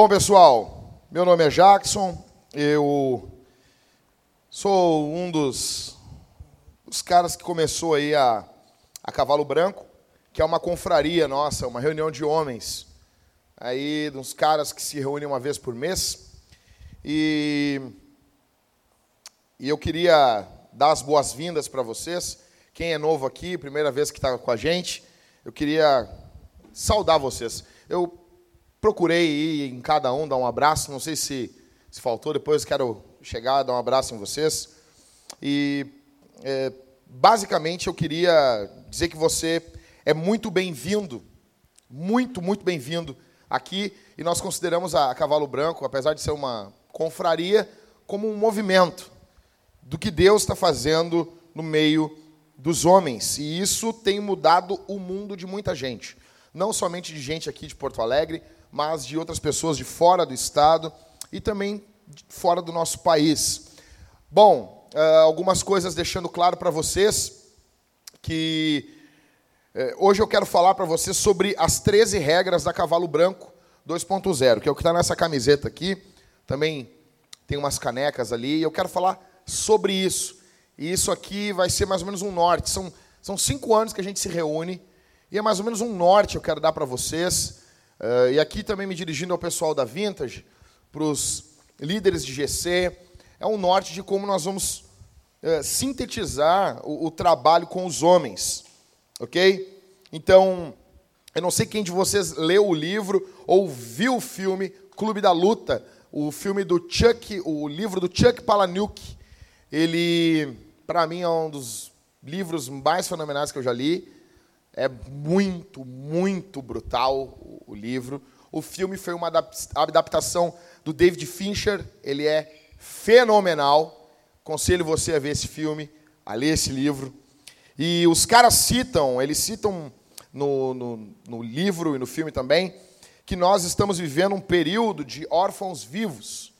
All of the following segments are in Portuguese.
Bom, pessoal, meu nome é Jackson, eu sou um dos, dos caras que começou aí a, a Cavalo Branco, que é uma confraria nossa, uma reunião de homens, aí uns caras que se reúnem uma vez por mês, e, e eu queria dar as boas-vindas para vocês, quem é novo aqui, primeira vez que está com a gente, eu queria saudar vocês. Eu procurei ir em cada um, dar um abraço, não sei se, se faltou, depois quero chegar, dar um abraço em vocês. E, é, basicamente, eu queria dizer que você é muito bem-vindo, muito, muito bem-vindo aqui, e nós consideramos a Cavalo Branco, apesar de ser uma confraria, como um movimento do que Deus está fazendo no meio dos homens. E isso tem mudado o mundo de muita gente. Não somente de gente aqui de Porto Alegre, mas de outras pessoas de fora do estado e também fora do nosso país. Bom, eh, algumas coisas deixando claro para vocês que eh, hoje eu quero falar para vocês sobre as 13 regras da Cavalo Branco 2.0, que é o que está nessa camiseta aqui. Também tem umas canecas ali, e eu quero falar sobre isso. E isso aqui vai ser mais ou menos um norte. São, são cinco anos que a gente se reúne, e é mais ou menos um norte eu quero dar para vocês. Uh, e aqui também me dirigindo ao pessoal da Vintage, para os líderes de GC, é um norte de como nós vamos uh, sintetizar o, o trabalho com os homens. Ok? Então, eu não sei quem de vocês leu o livro ou viu o filme Clube da Luta, o filme do Chuck, o livro do Chuck Palahniuk. Ele para mim é um dos livros mais fenomenais que eu já li. É muito, muito brutal o livro. O filme foi uma adaptação do David Fincher. Ele é fenomenal. Conselho você a ver esse filme, a ler esse livro. E os caras citam, eles citam no, no, no livro e no filme também, que nós estamos vivendo um período de órfãos vivos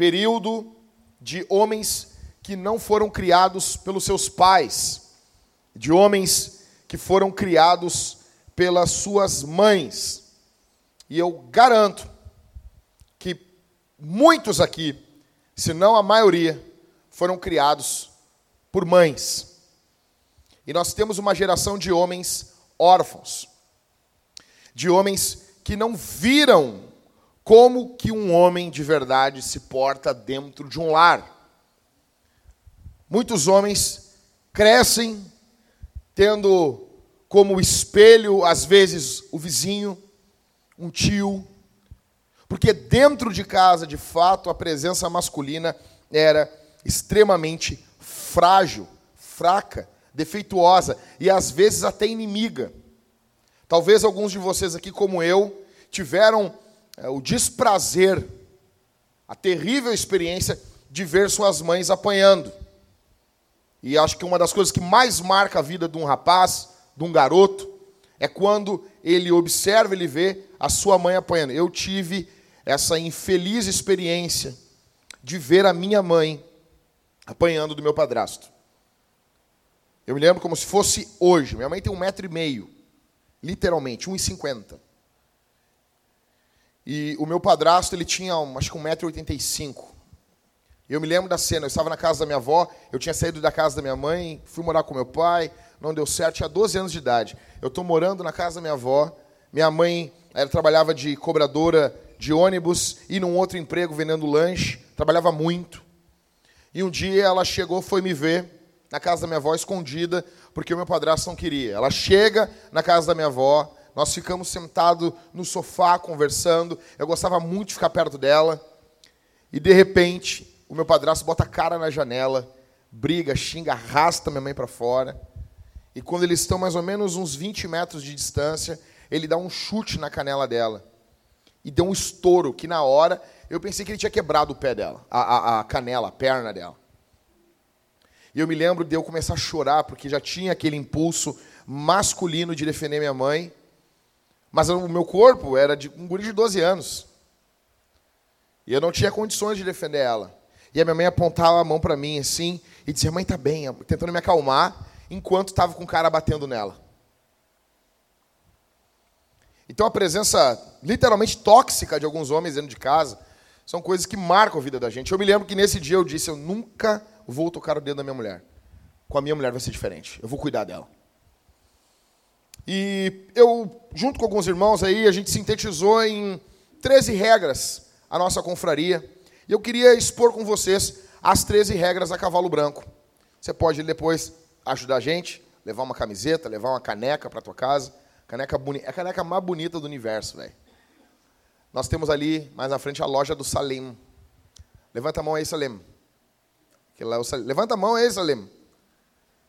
período de homens que não foram criados pelos seus pais, de homens que foram criados pelas suas mães. E eu garanto que muitos aqui, se não a maioria, foram criados por mães. E nós temos uma geração de homens órfãos, de homens que não viram como que um homem de verdade se porta dentro de um lar. Muitos homens crescem tendo como espelho, às vezes, o vizinho, um tio, porque dentro de casa, de fato, a presença masculina era extremamente frágil, fraca, defeituosa e às vezes até inimiga. Talvez alguns de vocês aqui, como eu, tiveram é, o desprazer, a terrível experiência de ver suas mães apanhando. E acho que uma das coisas que mais marca a vida de um rapaz, de um garoto, é quando ele observa, ele vê a sua mãe apanhando. Eu tive essa infeliz experiência de ver a minha mãe apanhando do meu padrasto. Eu me lembro como se fosse hoje. Minha mãe tem um metro e meio, literalmente, 1,50. E o meu padrasto, ele tinha, acho que 1,85m. Eu me lembro da cena, eu estava na casa da minha avó, eu tinha saído da casa da minha mãe, fui morar com meu pai, não deu certo, tinha 12 anos de idade. Eu estou morando na casa da minha avó, minha mãe ela trabalhava de cobradora de ônibus e num outro emprego vendendo lanche, trabalhava muito. E um dia ela chegou, foi me ver na casa da minha avó escondida, porque o meu padrasto não queria. Ela chega na casa da minha avó, nós ficamos sentados no sofá conversando, eu gostava muito de ficar perto dela, e de repente o meu padrasto bota a cara na janela, briga, xinga, arrasta minha mãe para fora. E quando eles estão mais ou menos uns 20 metros de distância, ele dá um chute na canela dela. E deu um estouro, que na hora eu pensei que ele tinha quebrado o pé dela, a, a, a canela, a perna dela. E eu me lembro de eu começar a chorar, porque já tinha aquele impulso masculino de defender minha mãe. Mas o meu corpo era de um guri de 12 anos. E eu não tinha condições de defender ela. E a minha mãe apontava a mão para mim assim e dizia: Mãe, tá bem, tentando me acalmar, enquanto estava com o cara batendo nela. Então a presença literalmente tóxica de alguns homens dentro de casa são coisas que marcam a vida da gente. Eu me lembro que nesse dia eu disse: eu nunca vou tocar o dedo da minha mulher. Com a minha mulher vai ser diferente. Eu vou cuidar dela. E eu, junto com alguns irmãos aí, a gente sintetizou em 13 regras a nossa confraria. E eu queria expor com vocês as 13 regras a cavalo branco. Você pode depois ajudar a gente, levar uma camiseta, levar uma caneca para tua casa. Caneca boni... É a caneca mais bonita do universo, velho. Nós temos ali, mais na frente, a loja do Salem. Levanta a mão aí, Salem. É o. Levanta a mão aí, Salem.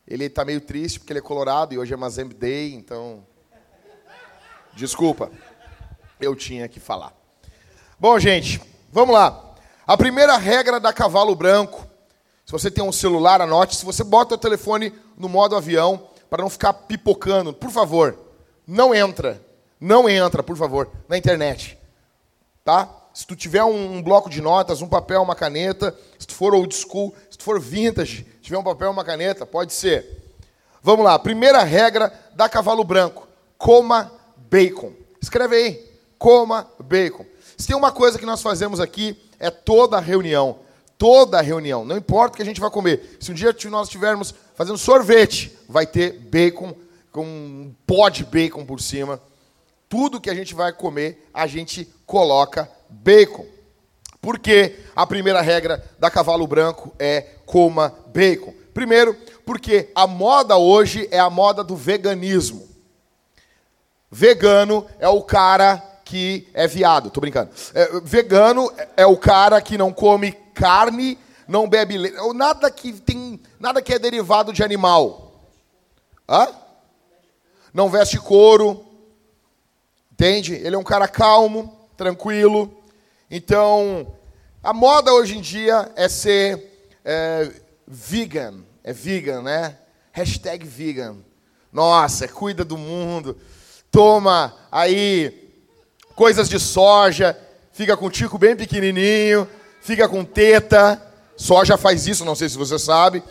Ele está meio triste porque ele é colorado e hoje é Mazembe Day, então. Desculpa. Eu tinha que falar. Bom, gente, vamos lá. A primeira regra da cavalo branco. Se você tem um celular, anote. Se você bota o telefone no modo avião, para não ficar pipocando, por favor, não entra. Não entra, por favor, na internet. Tá? Se tu tiver um, um, bloco de notas, um papel, uma caneta, se tu for old school, se tu for vintage, tiver um papel, uma caneta, pode ser. Vamos lá, primeira regra da cavalo branco: coma bacon. Escreve aí, coma bacon. Se tem uma coisa que nós fazemos aqui, é toda reunião. Toda reunião. Não importa o que a gente vai comer. Se um dia nós estivermos fazendo sorvete, vai ter bacon, com um pó de bacon por cima. Tudo que a gente vai comer, a gente coloca bacon. Por que a primeira regra da cavalo branco é coma bacon? Primeiro, porque a moda hoje é a moda do veganismo. Vegano é o cara que é viado, tô brincando. É, vegano é o cara que não come carne, não bebe leite, nada que tem, nada que é derivado de animal. Hã? Não veste couro. Entende? Ele é um cara calmo, tranquilo. Então, a moda hoje em dia é ser é, vegan. É vegan, né? Hashtag vegan. Nossa, cuida do mundo. Toma aí coisas de soja, fica com tico bem pequenininho, fica com teta. Soja faz isso, não sei se você sabe.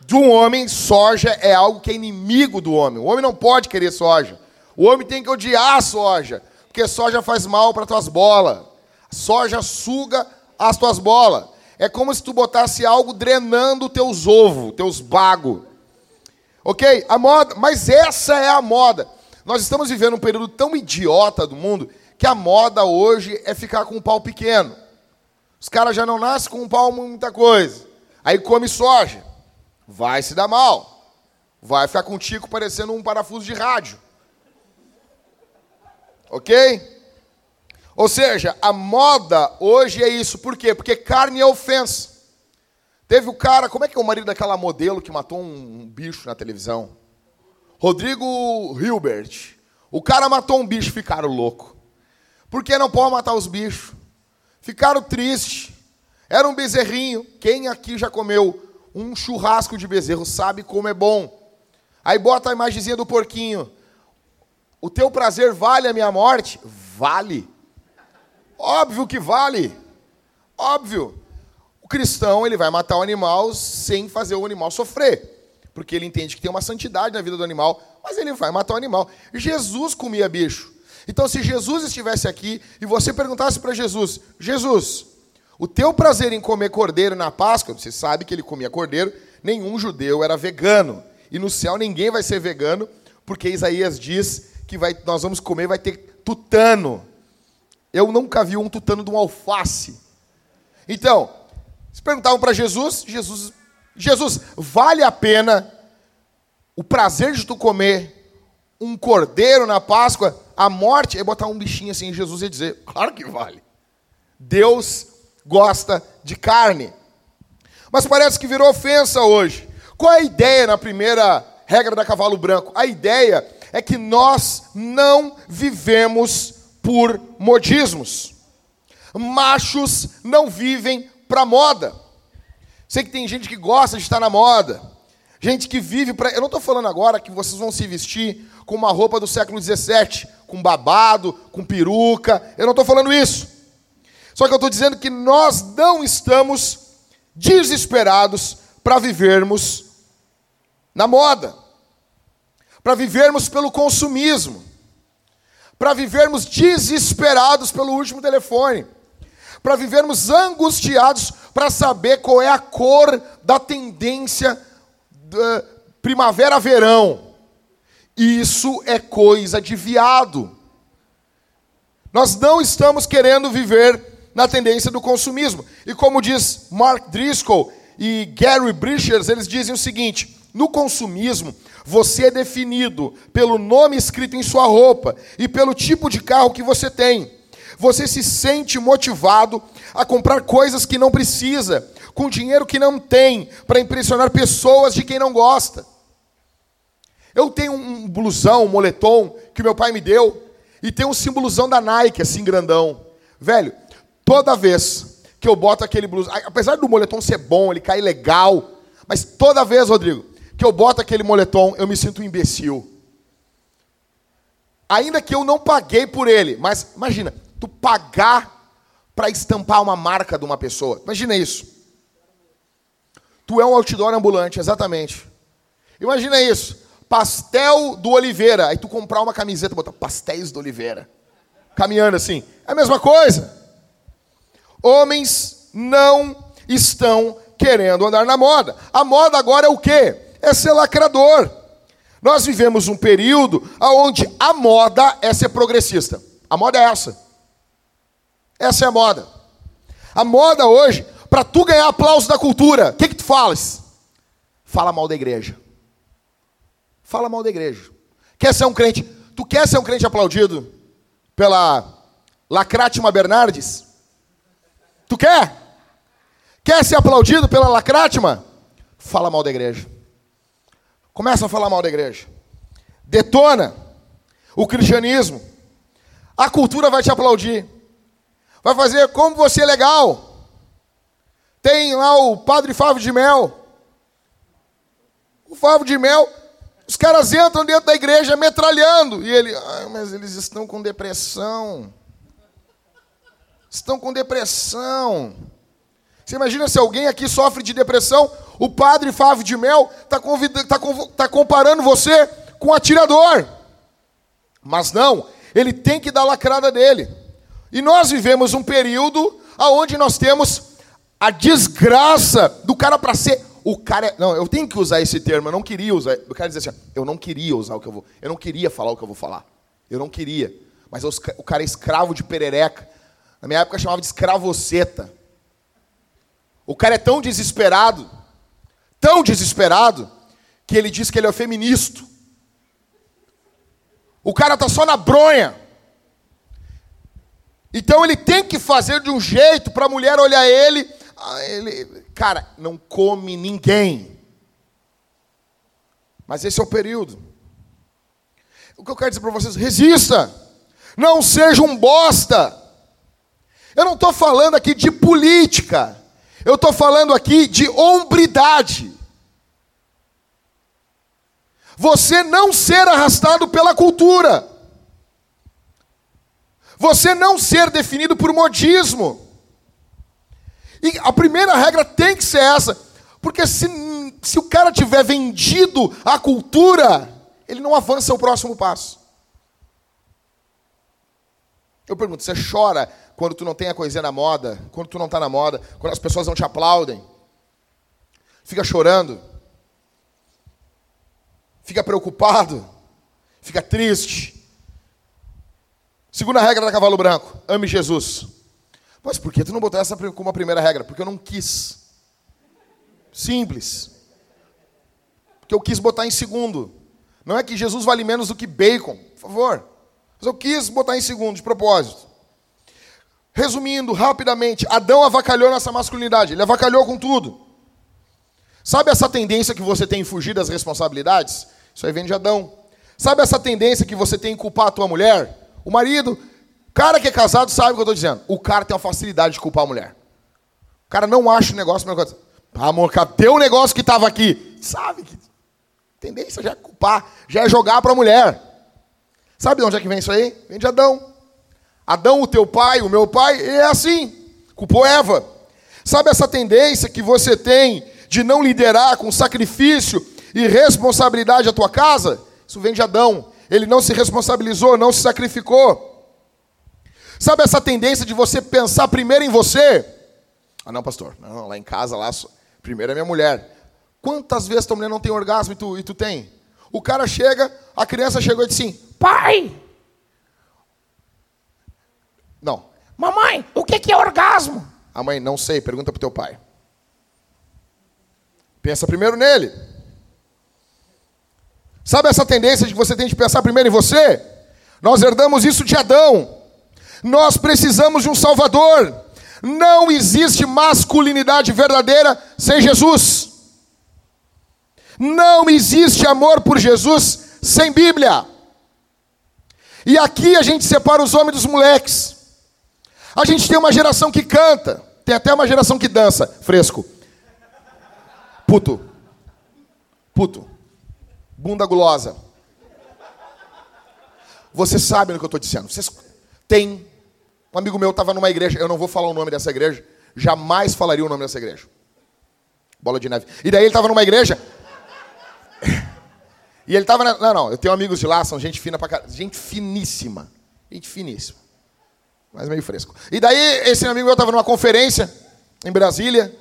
De um homem, soja é algo que é inimigo do homem. O homem não pode querer soja. O homem tem que odiar a soja, porque soja faz mal para tuas bolas. Soja suga as tuas bolas. É como se tu botasse algo drenando teus ovos, teus bagos. Ok? A moda, mas essa é a moda. Nós estamos vivendo um período tão idiota do mundo que a moda hoje é ficar com um pau pequeno. Os caras já não nascem com um pau muita coisa. Aí come soja. Vai se dar mal. Vai ficar com o tico parecendo um parafuso de rádio. Ok? Ou seja, a moda hoje é isso. Por quê? Porque carne é ofensa. Teve o cara, como é que é o marido daquela modelo que matou um bicho na televisão? Rodrigo Hilbert. O cara matou um bicho, ficaram louco. Porque não pode matar os bichos. Ficaram tristes. Era um bezerrinho. Quem aqui já comeu um churrasco de bezerro sabe como é bom. Aí bota a imagenzinha do porquinho. O teu prazer vale a minha morte? Vale. Óbvio que vale. Óbvio. O cristão, ele vai matar o animal sem fazer o animal sofrer. Porque ele entende que tem uma santidade na vida do animal, mas ele vai matar o animal. Jesus comia bicho. Então, se Jesus estivesse aqui e você perguntasse para Jesus: Jesus, o teu prazer em comer cordeiro na Páscoa, você sabe que ele comia cordeiro, nenhum judeu era vegano. E no céu ninguém vai ser vegano, porque Isaías diz que vai, nós vamos comer, vai ter tutano. Eu nunca vi um tutano de um alface. Então, se perguntavam para Jesus, Jesus, Jesus, vale a pena o prazer de tu comer um cordeiro na Páscoa, a morte é botar um bichinho assim em Jesus e dizer: claro que vale. Deus gosta de carne. Mas parece que virou ofensa hoje. Qual é a ideia na primeira regra da cavalo branco? A ideia é que nós não vivemos por modismos. Machos não vivem para moda. Sei que tem gente que gosta de estar na moda. Gente que vive para. Eu não estou falando agora que vocês vão se vestir com uma roupa do século XVII, com babado, com peruca. Eu não estou falando isso. Só que eu estou dizendo que nós não estamos desesperados para vivermos na moda, para vivermos pelo consumismo, para vivermos desesperados pelo último telefone, para vivermos angustiados para saber qual é a cor da tendência primavera-verão. Isso é coisa de viado. Nós não estamos querendo viver na tendência do consumismo. E como diz Mark Driscoll e Gary Bridgers, eles dizem o seguinte: no consumismo, você é definido pelo nome escrito em sua roupa e pelo tipo de carro que você tem. Você se sente motivado a comprar coisas que não precisa, com dinheiro que não tem, para impressionar pessoas de quem não gosta. Eu tenho um blusão, um moletom que meu pai me deu, e tem um símbolozão da Nike, assim grandão. Velho, toda vez que eu boto aquele blusão, apesar do moletom ser bom, ele cai legal, mas toda vez, Rodrigo, que eu boto aquele moletom, eu me sinto um imbecil. Ainda que eu não paguei por ele, mas imagina, tu pagar para estampar uma marca de uma pessoa. Imagina isso. Tu é um outdoor ambulante, exatamente. Imagina isso. Pastel do Oliveira. Aí tu comprar uma camiseta, botar pastéis do Oliveira. Caminhando assim. É a mesma coisa. Homens não estão querendo andar na moda. A moda agora é o quê? é ser lacrador. Nós vivemos um período onde a moda é ser progressista. A moda é essa. Essa é a moda. A moda hoje, para tu ganhar aplauso da cultura, o que, que tu falas? Fala mal da igreja. Fala mal da igreja. Quer ser um crente? Tu quer ser um crente aplaudido pela Lacrátima Bernardes? Tu quer? Quer ser aplaudido pela Lacrátima? Fala mal da igreja. Começa a falar mal da igreja. Detona o cristianismo. A cultura vai te aplaudir. Vai fazer como você é legal. Tem lá o padre Fábio de Mel. O Fábio de Mel, os caras entram dentro da igreja metralhando. E ele, ah, mas eles estão com depressão. Estão com depressão. Você imagina se alguém aqui sofre de depressão, o padre Fábio de Mel está tá, tá comparando você com um atirador. Mas não, ele tem que dar a lacrada dele. E nós vivemos um período onde nós temos a desgraça do cara para ser. O cara. É, não, eu tenho que usar esse termo, eu não queria usar. Eu quero dizer assim, eu não queria usar o que eu vou. Eu não queria falar o que eu vou falar. Eu não queria. Mas o cara é escravo de perereca. Na minha época chamava de escravoceta. O cara é tão desesperado, tão desesperado, que ele diz que ele é feminista. O cara tá só na bronha. Então ele tem que fazer de um jeito para a mulher olhar ele, ele, cara, não come ninguém. Mas esse é o período. O que eu quero dizer para vocês, resista. Não seja um bosta. Eu não estou falando aqui de política. Eu estou falando aqui de hombridade. Você não ser arrastado pela cultura. Você não ser definido por modismo. E a primeira regra tem que ser essa. Porque se, se o cara tiver vendido a cultura, ele não avança o próximo passo. Eu pergunto, você chora quando tu não tem a coisinha na moda, quando tu não está na moda, quando as pessoas não te aplaudem? Fica chorando? Fica preocupado? Fica triste? Segunda regra da cavalo branco: ame Jesus. Mas por que tu não botou essa como a primeira regra? Porque eu não quis. Simples. Porque eu quis botar em segundo. Não é que Jesus vale menos do que bacon, por favor. Mas eu quis botar em segundo, de propósito. Resumindo rapidamente, Adão avacalhou nessa masculinidade, ele avacalhou com tudo. Sabe essa tendência que você tem em fugir das responsabilidades? Isso aí vem de Adão. Sabe essa tendência que você tem em culpar a tua mulher? O marido, cara que é casado sabe o que eu estou dizendo. O cara tem uma facilidade de culpar a mulher. O cara não acha o negócio, mas ah, amor, cadê o negócio que estava aqui? Sabe que tendência já é culpar, já é jogar para a mulher. Sabe de onde é que vem isso aí? Vem de Adão. Adão, o teu pai, o meu pai, é assim. Culpou Eva. Sabe essa tendência que você tem de não liderar com sacrifício e responsabilidade a tua casa? Isso vem de Adão. ele não se responsabilizou, não se sacrificou. Sabe essa tendência de você pensar primeiro em você? Ah, não, pastor, não, lá em casa, lá, primeiro é minha mulher. Quantas vezes tua mulher não tem orgasmo e tu, e tu tem? O cara chega, a criança chegou e disse assim: Pai! Não. Mamãe, o que é orgasmo? A mãe, não sei, pergunta pro teu pai. Pensa primeiro nele. Sabe essa tendência de que você tem de pensar primeiro em você? Nós herdamos isso de Adão. Nós precisamos de um Salvador. Não existe masculinidade verdadeira sem Jesus. Não existe amor por Jesus sem Bíblia. E aqui a gente separa os homens dos moleques. A gente tem uma geração que canta, tem até uma geração que dança, fresco. Puto. Puto. Bunda gulosa. Você sabe no que eu estou dizendo. Vocês têm. Um amigo meu estava numa igreja, eu não vou falar o nome dessa igreja, jamais falaria o nome dessa igreja. Bola de neve. E daí ele estava numa igreja. E ele estava. Não, não, eu tenho amigos de lá, são gente fina pra caralho. Gente finíssima. Gente finíssima. Mas meio fresco. E daí, esse amigo meu estava numa conferência em Brasília.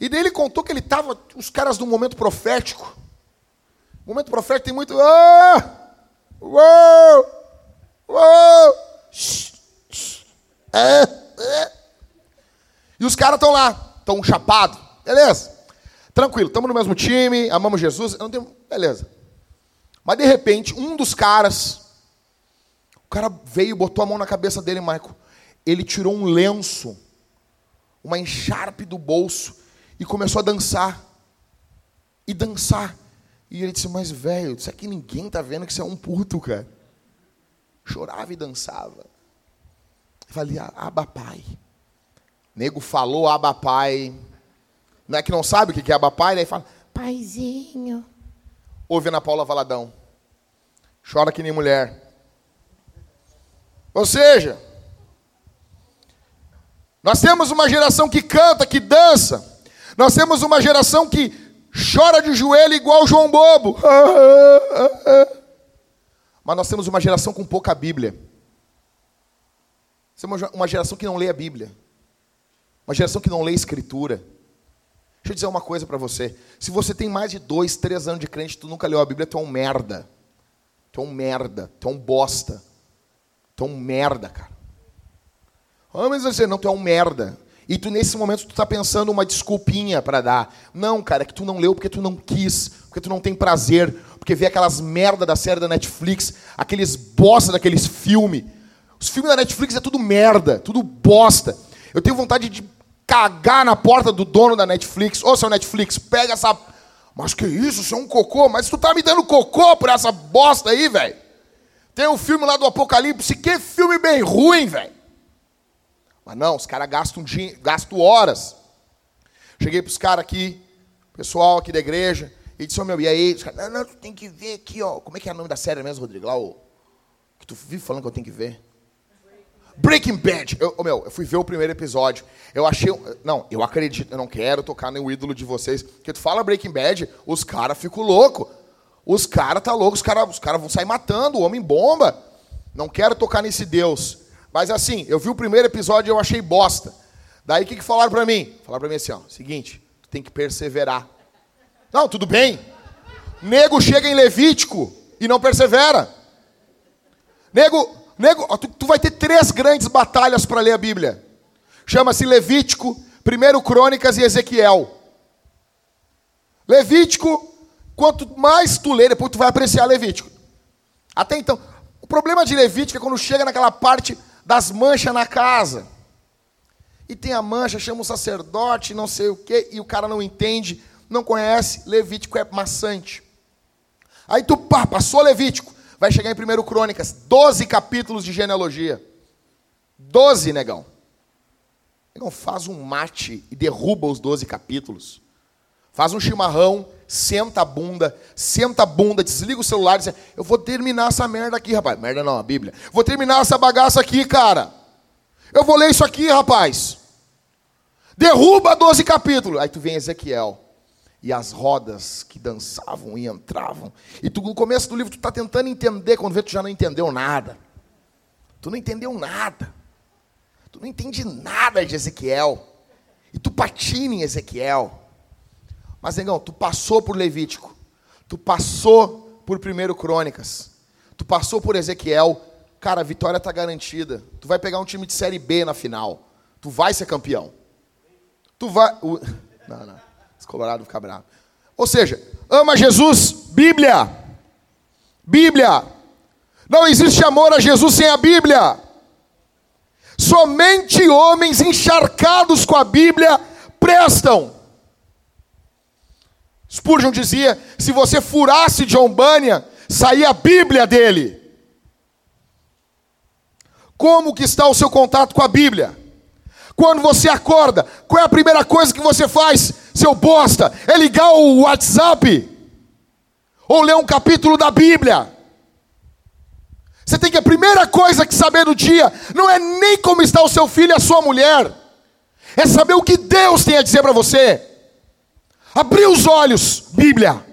E daí ele contou que ele estava, os caras do momento profético. Momento profético tem muito. Oh, uou, uou, E os caras estão lá, estão chapados. Beleza. Tranquilo, estamos no mesmo time, amamos Jesus. Não tem... Beleza. Mas de repente, um dos caras, o cara veio, botou a mão na cabeça dele, Michael. Ele tirou um lenço, uma encharpe do bolso e começou a dançar. E dançar. E ele disse, mas velho, isso aqui ninguém tá vendo que você é um puto, cara. Chorava e dançava. Falei, aba pai. Nego falou aba pai. Não é que não sabe o que é aba pai, daí fala, paizinho. Ouve Ana Paula Valadão. Chora que nem mulher. Ou seja, nós temos uma geração que canta, que dança, nós temos uma geração que chora de joelho igual João Bobo. Mas nós temos uma geração com pouca Bíblia. Temos uma geração que não lê a Bíblia. Uma geração que não lê a Escritura. Deixa eu dizer uma coisa para você. Se você tem mais de dois, três anos de crente e tu nunca leu a Bíblia, tu é um merda. Tu é um merda. Tu é um bosta. Tu é um merda, cara. Ah, mas você não, tu é um merda. E tu, nesse momento, tu tá pensando uma desculpinha para dar. Não, cara, é que tu não leu porque tu não quis, porque tu não tem prazer, porque vê aquelas merda da série da Netflix, aqueles bosta daqueles filmes. Os filmes da Netflix é tudo merda, tudo bosta. Eu tenho vontade de cagar na porta do dono da Netflix. Ô, seu Netflix, pega essa... Mas que isso, isso é um cocô? Mas tu tá me dando cocô por essa bosta aí, velho? Tem um filme lá do Apocalipse, que filme bem ruim, velho. Mas não, os caras gastam, gastam horas. Cheguei para os caras aqui, pessoal aqui da igreja, e disse, oh, meu, e aí? Os caras, não, não, tu tem que ver aqui, ó. Como é que é o nome da série mesmo, Rodrigo? Lá, o que tu vive falando que eu tenho que ver. Breaking Bad. Eu, meu, eu fui ver o primeiro episódio. Eu achei. Não, eu acredito, eu não quero tocar no ídolo de vocês. Porque tu fala Breaking Bad, os caras ficam loucos. Os caras tá loucos, os caras os cara vão sair matando, o homem bomba. Não quero tocar nesse Deus. Mas assim, eu vi o primeiro episódio e eu achei bosta. Daí o que, que falaram para mim? Falaram para mim assim, ó, seguinte, tu tem que perseverar. Não, tudo bem. Nego chega em Levítico e não persevera. Nego, nego, tu, tu vai ter três grandes batalhas para ler a Bíblia. Chama-se Levítico, primeiro Crônicas e Ezequiel. Levítico, quanto mais tu ler, depois tu vai apreciar Levítico. Até então, o problema de Levítico é quando chega naquela parte das manchas na casa. E tem a mancha, chama o sacerdote, não sei o quê, e o cara não entende, não conhece, Levítico é maçante. Aí tu pá, passou Levítico, vai chegar em 1 Crônicas, 12 capítulos de genealogia. 12, negão. Negão, faz um mate e derruba os 12 capítulos. Faz um chimarrão, senta a bunda, senta a bunda, desliga o celular e diz: Eu vou terminar essa merda aqui, rapaz. Merda não, a Bíblia. Vou terminar essa bagaça aqui, cara. Eu vou ler isso aqui, rapaz. Derruba 12 capítulos. Aí tu vem Ezequiel. E as rodas que dançavam e entravam. E tu, no começo do livro tu está tentando entender, quando vê tu já não entendeu nada. Tu não entendeu nada. Tu não entende nada de Ezequiel. E tu patina em Ezequiel. Mas, negão, tu passou por Levítico. Tu passou por Primeiro Crônicas. Tu passou por Ezequiel. Cara, a vitória está garantida. Tu vai pegar um time de Série B na final. Tu vai ser campeão. Tu vai... Não, não. Esse colorado fica bravo. Ou seja, ama Jesus, Bíblia. Bíblia. Não existe amor a Jesus sem a Bíblia. Somente homens encharcados com a Bíblia prestam. Spurgeon dizia: se você furasse John Bunyan, saía a Bíblia dele. Como que está o seu contato com a Bíblia? Quando você acorda, qual é a primeira coisa que você faz, seu bosta? É ligar o WhatsApp? Ou ler um capítulo da Bíblia? Você tem que a primeira coisa que saber do dia não é nem como está o seu filho e a sua mulher, é saber o que Deus tem a dizer para você. Abrir os olhos, Bíblia.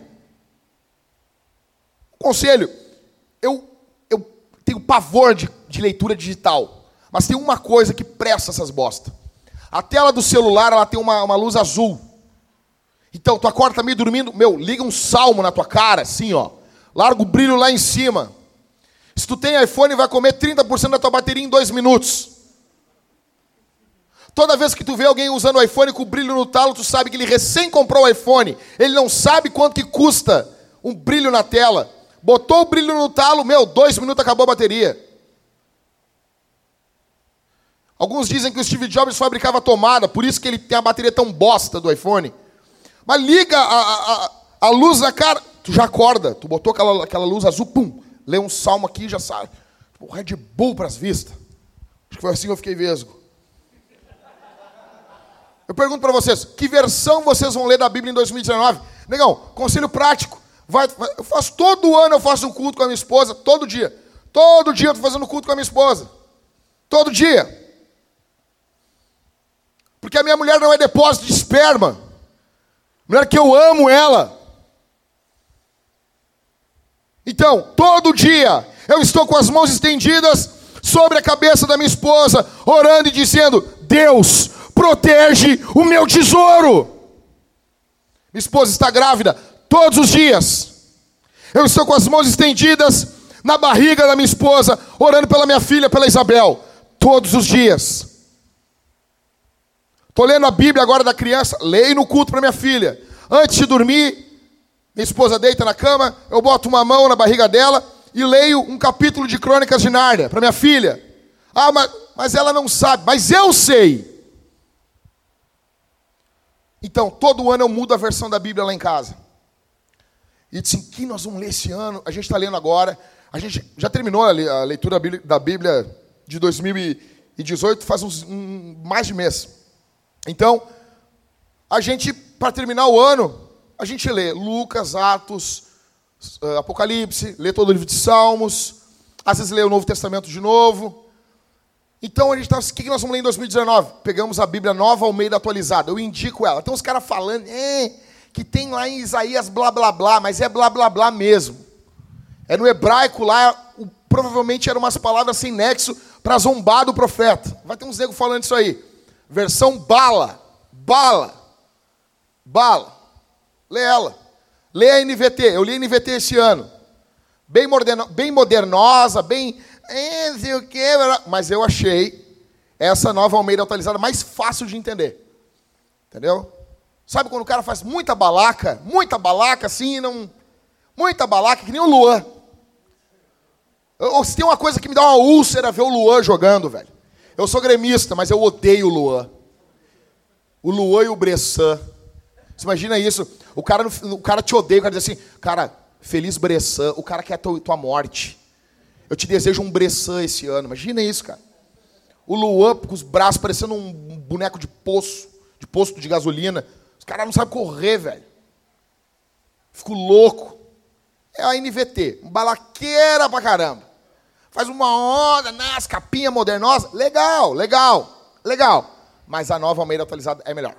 Conselho, eu, eu tenho pavor de, de leitura digital, mas tem uma coisa que presta essas bostas. A tela do celular ela tem uma, uma luz azul. Então, tu acorda meio dormindo, meu, liga um salmo na tua cara, assim, ó. Larga o brilho lá em cima. Se tu tem iPhone, vai comer 30% da tua bateria em dois minutos. Toda vez que tu vê alguém usando o iPhone com brilho no talo, tu sabe que ele recém comprou o iPhone. Ele não sabe quanto que custa um brilho na tela. Botou o brilho no talo, meu, dois minutos acabou a bateria. Alguns dizem que o Steve Jobs fabricava tomada, por isso que ele tem a bateria tão bosta do iPhone. Mas liga a, a, a luz na cara, tu já acorda. Tu botou aquela, aquela luz azul, pum, lê um salmo aqui já sabe. Tipo, Red Bull para as vistas. Acho que foi assim que eu fiquei vesgo. Eu pergunto para vocês, que versão vocês vão ler da Bíblia em 2019? Negão, conselho prático. Vai, vai, eu faço todo ano, eu faço um culto com a minha esposa, todo dia. Todo dia eu estou fazendo culto com a minha esposa. Todo dia. Porque a minha mulher não é depósito de esperma. Mulher que eu amo ela. Então, todo dia eu estou com as mãos estendidas sobre a cabeça da minha esposa, orando e dizendo: Deus, protege o meu tesouro. Minha esposa está grávida todos os dias. Eu estou com as mãos estendidas na barriga da minha esposa, orando pela minha filha, pela Isabel, todos os dias. Estou lendo a Bíblia agora da criança, leio no culto para minha filha. Antes de dormir, minha esposa deita na cama, eu boto uma mão na barriga dela e leio um capítulo de Crônicas de Nárnia para minha filha. Ah, mas, mas ela não sabe, mas eu sei. Então, todo ano eu mudo a versão da Bíblia lá em casa. E disse, que nós vamos ler esse ano? A gente está lendo agora. A gente já terminou a leitura da Bíblia de 2018, faz uns, um, mais de mês. Então, a gente, para terminar o ano, a gente lê Lucas, Atos, eh, Apocalipse, lê todo o livro de Salmos, às vezes lê o Novo Testamento de novo. Então a gente está. O que nós vamos ler em 2019? Pegamos a Bíblia nova ao meio da atualizada. Eu indico ela. Tem uns caras falando é, que tem lá em Isaías blá blá blá, mas é blá blá blá mesmo. É no hebraico lá, provavelmente eram umas palavras sem nexo para zombar do profeta. Vai ter uns negros falando isso aí. Versão bala. Bala. Bala. Lê ela. Lê a NVT. Eu li a NVT esse ano. Bem, moderno, bem modernosa, bem. É, mas eu achei essa nova Almeida atualizada mais fácil de entender. Entendeu? Sabe quando o cara faz muita balaca, muita balaca assim, não. Muita balaca, que nem o Luan. Ou se tem uma coisa que me dá uma úlcera ver o Luan jogando, velho. Eu sou gremista, mas eu odeio o Luan. O Luan e o Bressan. Você imagina isso? O cara, o cara te odeia, o cara diz assim, cara, feliz Bressan, o cara quer tua, tua morte. Eu te desejo um Bressan esse ano. Imagina isso, cara. O Luan com os braços parecendo um boneco de poço, de posto de gasolina. Os caras não sabem correr, velho. Fico louco. É a NVT, balaqueira pra caramba. Faz uma onda, nas capinha modernosa. Legal, legal, legal. Mas a nova Almeida atualizada é melhor.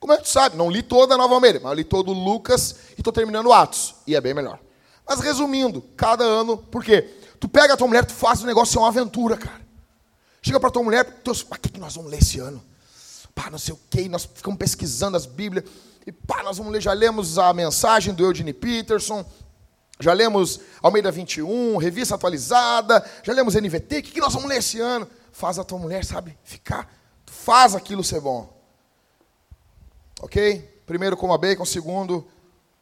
Como é que tu sabe? Não li toda a Nova Almeida, mas eu li todo Lucas e estou terminando Atos. E é bem melhor. Mas resumindo, cada ano, por quê? Tu pega a tua mulher, tu faz o negócio, é uma aventura, cara. Chega para tua mulher, teus, o que, que nós vamos ler esse ano? Pá, não sei o quê, nós ficamos pesquisando as Bíblias. E pá, nós vamos ler, já lemos a mensagem do Eugene Peterson, já lemos Almeida 21, revista atualizada, já lemos NVT, o que, nós vamos ler esse ano? Faz a tua mulher, sabe, ficar, faz aquilo ser bom. Ok? Primeiro, coma bacon. Segundo,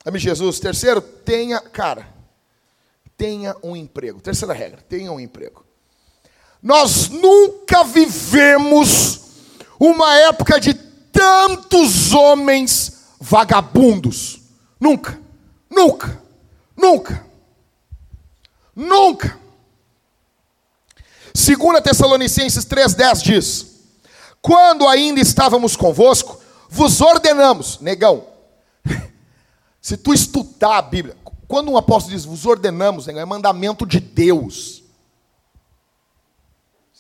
ame Jesus. Terceiro, tenha, cara, tenha um emprego. Terceira regra, tenha um emprego. Nós nunca vivemos uma época de tantos homens vagabundos. Nunca, nunca. Nunca. Nunca. 2 Tessalonicenses 3,10 diz: Quando ainda estávamos convosco, vos ordenamos, negão. Se tu estudar a Bíblia, quando um apóstolo diz vos ordenamos, negão, é mandamento de Deus.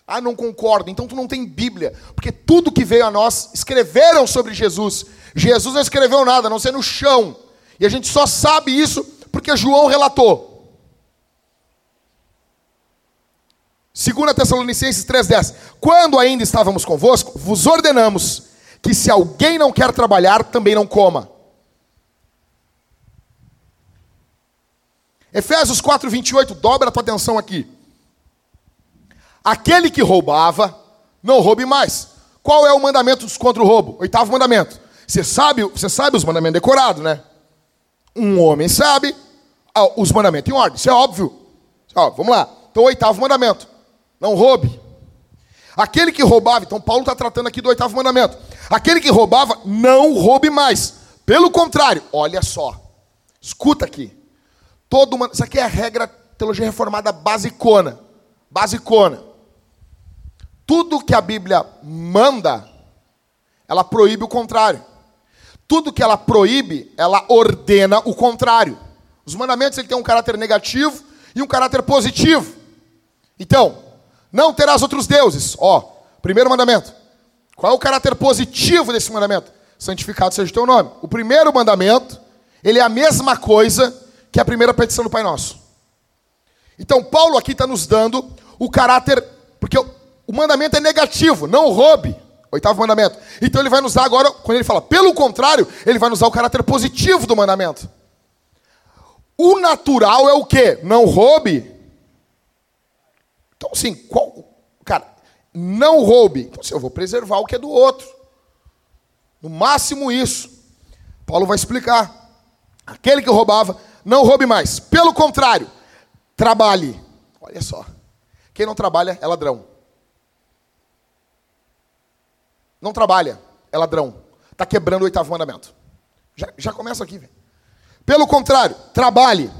Ah, não concordo, então tu não tem Bíblia, porque tudo que veio a nós escreveram sobre Jesus. Jesus não escreveu nada, a não ser no chão. E a gente só sabe isso porque João relatou. 2 Tessalonicenses 3,10: Quando ainda estávamos convosco, vos ordenamos que se alguém não quer trabalhar, também não coma. Efésios 4,28, dobra a tua atenção aqui. Aquele que roubava, não roube mais. Qual é o mandamento contra o roubo? Oitavo mandamento. Você sabe, você sabe os mandamentos decorados, né? Um homem sabe os mandamentos em ordem, isso é óbvio. Ó, vamos lá. Então, o oitavo mandamento: não roube. Aquele que roubava, então Paulo está tratando aqui do oitavo mandamento. Aquele que roubava, não roube mais. Pelo contrário, olha só, escuta aqui. Todo isso aqui é a regra teologia reformada basicona. Basicona. Tudo que a Bíblia manda, ela proíbe o contrário. Tudo que ela proíbe, ela ordena o contrário. Os mandamentos ele tem um caráter negativo e um caráter positivo. Então, não terás outros deuses. Ó, primeiro mandamento. Qual é o caráter positivo desse mandamento? Santificado seja o teu nome. O primeiro mandamento, ele é a mesma coisa que a primeira petição do Pai Nosso. Então, Paulo aqui está nos dando o caráter, porque o mandamento é negativo, não roube. Oitavo mandamento. Então ele vai nos dar agora, quando ele fala, pelo contrário, ele vai nos dar o caráter positivo do mandamento. O natural é o quê? Não roube. Então, assim, qual, cara, não roube. Então, assim, eu vou preservar o que é do outro. No máximo isso. Paulo vai explicar. Aquele que roubava, não roube mais. Pelo contrário, trabalhe. Olha só. Quem não trabalha é ladrão. Não trabalha, é ladrão. Está quebrando o oitavo mandamento. Já, já começa aqui. Véio. Pelo contrário, trabalhe,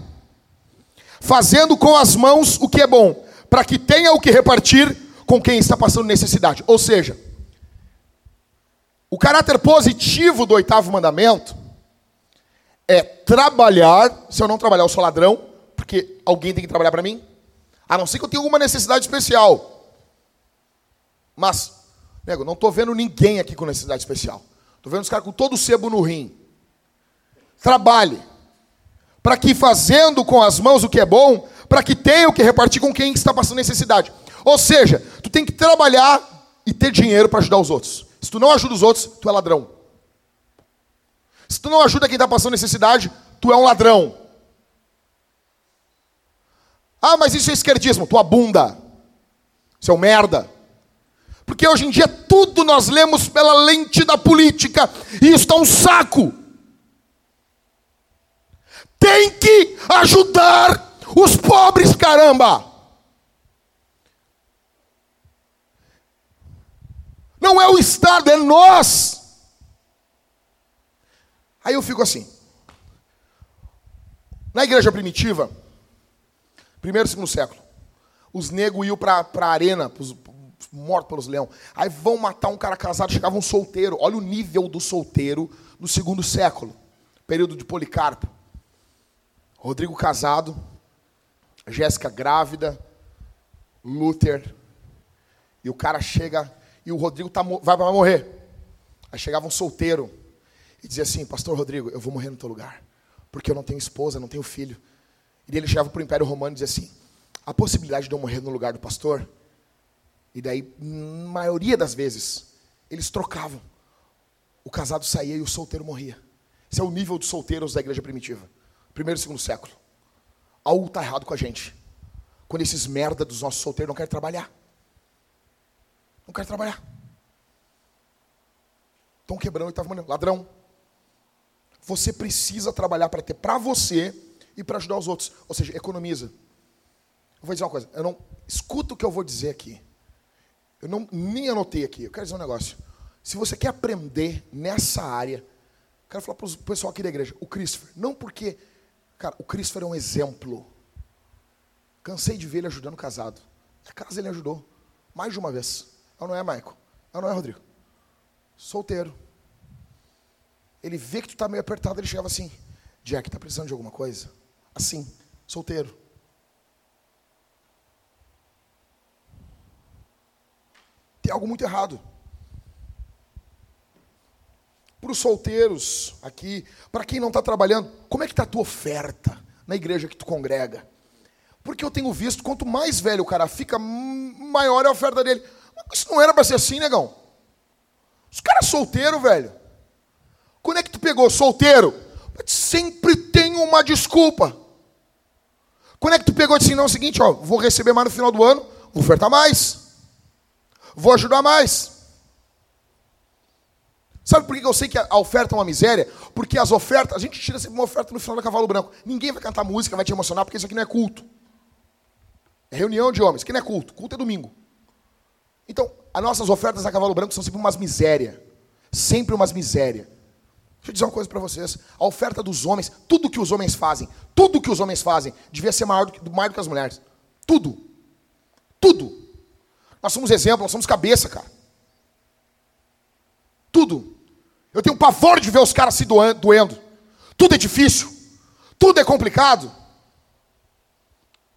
fazendo com as mãos o que é bom, para que tenha o que repartir com quem está passando necessidade. Ou seja, o caráter positivo do oitavo mandamento é trabalhar. Se eu não trabalhar, eu sou ladrão, porque alguém tem que trabalhar para mim. A não ser que eu tenha alguma necessidade especial. Mas Nego, não estou vendo ninguém aqui com necessidade especial. Estou vendo os caras com todo o sebo no rim. Trabalhe. Para que fazendo com as mãos o que é bom, para que tenha o que repartir com quem está passando necessidade. Ou seja, tu tem que trabalhar e ter dinheiro para ajudar os outros. Se tu não ajuda os outros, tu é ladrão. Se tu não ajuda quem está passando necessidade, tu é um ladrão. Ah, mas isso é esquerdismo. Tua bunda. Seu merda. Porque hoje em dia tudo nós lemos pela lente da política e isso está um saco. Tem que ajudar os pobres, caramba. Não é o Estado, é nós. Aí eu fico assim. Na igreja primitiva, primeiro e segundo século, os negros iam para a arena, morto pelos leões. Aí vão matar um cara casado, chegava um solteiro. Olha o nível do solteiro no segundo século, período de Policarpo. Rodrigo casado, Jéssica grávida, Luther. E o cara chega e o Rodrigo tá, vai, vai morrer. Aí chegava um solteiro. e dizia assim: Pastor Rodrigo, eu vou morrer no teu lugar, porque eu não tenho esposa, não tenho filho. E ele chegava para o Império Romano e dizia assim: a possibilidade de eu morrer no lugar do pastor. E daí, maioria das vezes, eles trocavam. O casado saía e o solteiro morria. Esse é o nível dos solteiros da igreja primitiva. Primeiro e segundo século. Algo está errado com a gente. Quando esses merda dos nossos solteiros não querem trabalhar. Não querem trabalhar. Estão quebrando e estavam mandando. Ladrão. Você precisa trabalhar para ter para você e para ajudar os outros. Ou seja, economiza. Eu vou dizer uma coisa. Eu não escuta o que eu vou dizer aqui. Eu não nem anotei aqui. Eu quero dizer um negócio. Se você quer aprender nessa área, quero falar para o pessoal aqui da igreja, o Christopher, não porque, cara, o Christopher é um exemplo. Cansei de ver ele ajudando casado. A casa ele ajudou mais de uma vez. Não, não é, Maico? Não, não é, Rodrigo? Solteiro. Ele vê que tu está meio apertado, ele chegava assim: Jack, está precisando de alguma coisa? Assim, solteiro. Tem algo muito errado. Para os solteiros aqui, para quem não está trabalhando, como é que está a tua oferta na igreja que tu congrega? Porque eu tenho visto, quanto mais velho o cara fica, maior é a oferta dele. Isso não era para ser assim, negão. Os caras solteiros, velho. Quando é que tu pegou solteiro? Sempre tem uma desculpa. Quando é que tu pegou e disse, não, é o seguinte, ó, vou receber mais no final do ano, vou ofertar mais. Vou ajudar mais. Sabe por que eu sei que a oferta é uma miséria? Porque as ofertas, a gente tira sempre uma oferta no final do cavalo branco. Ninguém vai cantar música, vai te emocionar, porque isso aqui não é culto. É reunião de homens, que não é culto. Culto é domingo. Então, as nossas ofertas a cavalo branco são sempre umas miséria. Sempre umas miséria. Deixa eu dizer uma coisa para vocês. A oferta dos homens, tudo que os homens fazem, tudo que os homens fazem, devia ser maior do que, maior do que as mulheres. Tudo. Tudo. Nós somos exemplo, nós somos cabeça, cara. Tudo. Eu tenho pavor de ver os caras se doendo. Tudo é difícil. Tudo é complicado.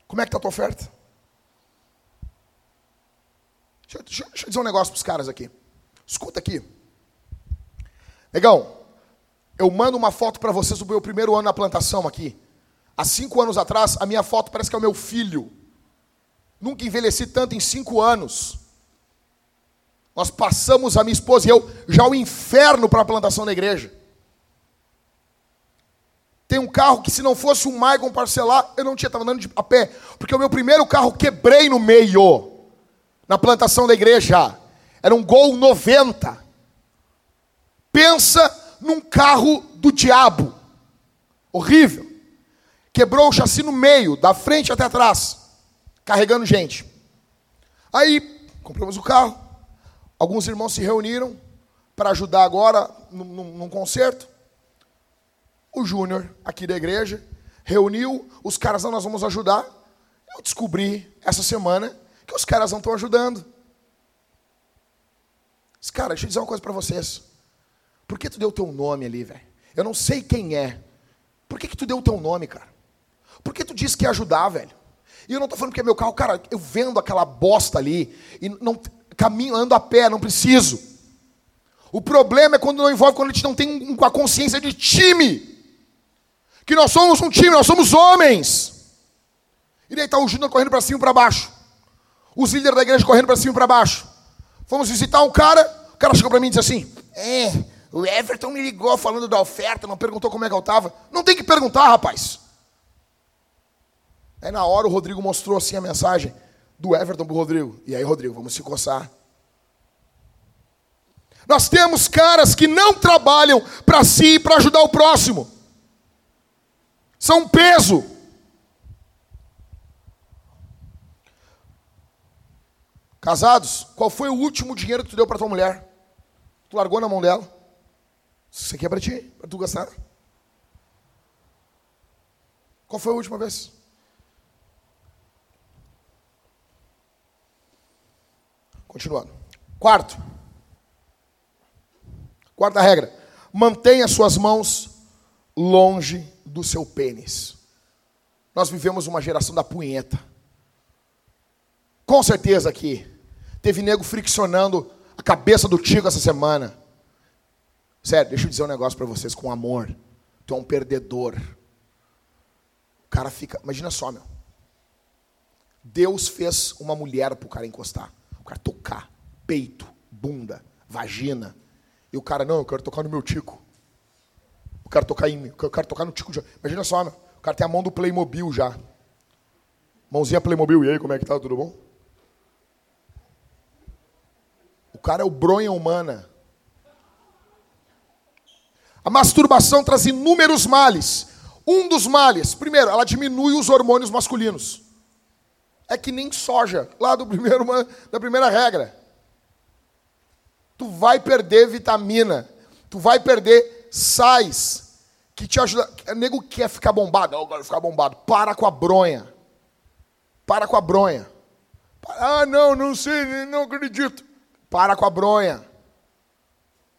Como é que está a tua oferta? Deixa, deixa, deixa eu dizer um negócio para os caras aqui. Escuta aqui. Negão, eu mando uma foto para vocês do meu primeiro ano na plantação aqui. Há cinco anos atrás, a minha foto parece que é o meu filho. Nunca envelheci tanto em cinco anos. Nós passamos, a minha esposa e eu, já o inferno para a plantação da igreja. Tem um carro que, se não fosse o Maicon parcelar, eu não tinha, estava andando de, a pé. Porque o meu primeiro carro quebrei no meio, na plantação da igreja. Era um Gol 90. Pensa num carro do diabo. Horrível. Quebrou o chassi no meio, da frente até atrás, carregando gente. Aí, compramos o carro. Alguns irmãos se reuniram para ajudar agora num, num concerto. O Júnior, aqui da igreja, reuniu os caras, não, nós vamos ajudar. Eu descobri essa semana que os caras não estão ajudando. Cara, deixa eu dizer uma coisa para vocês. Por que tu deu teu nome ali, velho? Eu não sei quem é. Por que, que tu deu o teu nome, cara? Por que tu disse que ia ajudar, velho? E eu não estou falando que é meu carro, cara, eu vendo aquela bosta ali e não caminho, ando a pé, não preciso. O problema é quando não envolve, quando a gente não tem um, a consciência de time. Que nós somos um time, nós somos homens. E daí está o Júnior correndo para cima e para baixo. Os líderes da igreja correndo para cima e para baixo. Fomos visitar um cara, o cara chegou para mim e disse assim: É, o Everton me ligou falando da oferta, não perguntou como é que eu estava. Não tem que perguntar, rapaz. Aí na hora o Rodrigo mostrou assim a mensagem do Everton para o Rodrigo. E aí, Rodrigo, vamos se coçar. Nós temos caras que não trabalham para si e para ajudar o próximo. São um peso. Casados, qual foi o último dinheiro que tu deu para tua mulher? Tu largou na mão dela? Isso aqui é para ti, para tu gastar. Qual foi a última vez? Continuando. Quarto. Quarta regra. Mantenha suas mãos longe do seu pênis. Nós vivemos uma geração da punheta. Com certeza aqui. Teve nego friccionando a cabeça do Tigo essa semana. Sério, deixa eu dizer um negócio para vocês com amor. Tu é um perdedor. O cara fica. Imagina só, meu. Deus fez uma mulher pro cara encostar. O cara tocar. Peito, bunda, vagina. E o cara, não, eu quero tocar no meu tico. Eu quero tocar em mim. Eu quero tocar no tico. Já. Imagina só, meu. O cara tem a mão do Playmobil já. Mãozinha Playmobil, e aí, como é que tá? Tudo bom? O cara é o bronha humana. A masturbação traz inúmeros males. Um dos males, primeiro, ela diminui os hormônios masculinos. É que nem soja, lá do primeiro, da primeira regra. Tu vai perder vitamina, tu vai perder sais, que te ajuda. O nego quer ficar bombado, eu quero ficar bombado. Para com a bronha. Para com a bronha. Ah, não, não sei, não acredito. Para com a bronha.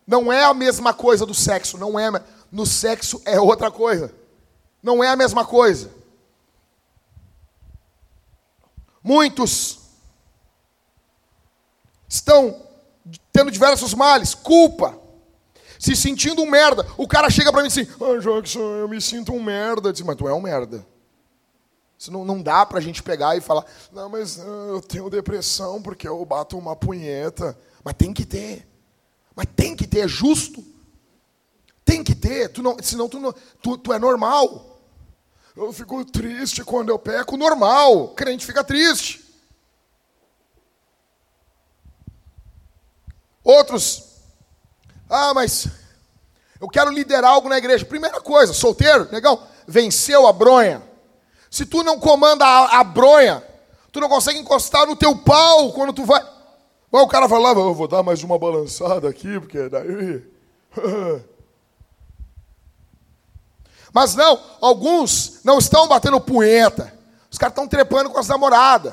Não é a mesma coisa do sexo, não é. No sexo é outra coisa. Não é a mesma coisa. Muitos estão tendo diversos males, culpa, se sentindo um merda. O cara chega para mim assim: Ah, Jackson, eu me sinto um merda. Eu mas tu é um merda. Isso não, não dá para a gente pegar e falar: Não, mas uh, eu tenho depressão porque eu bato uma punheta. Mas tem que ter. Mas tem que ter, é justo. Tem que ter, tu não, senão tu, não, tu, tu é normal. Eu fico triste quando eu peco, normal. Crente fica triste. Outros, ah, mas eu quero liderar algo na igreja. Primeira coisa, solteiro, negão, venceu a bronha. Se tu não comanda a, a bronha, tu não consegue encostar no teu pau quando tu vai. Mas o cara falava, eu vou dar mais uma balançada aqui, porque daí. Mas não, alguns não estão batendo punheta. Os caras estão trepando com as namoradas.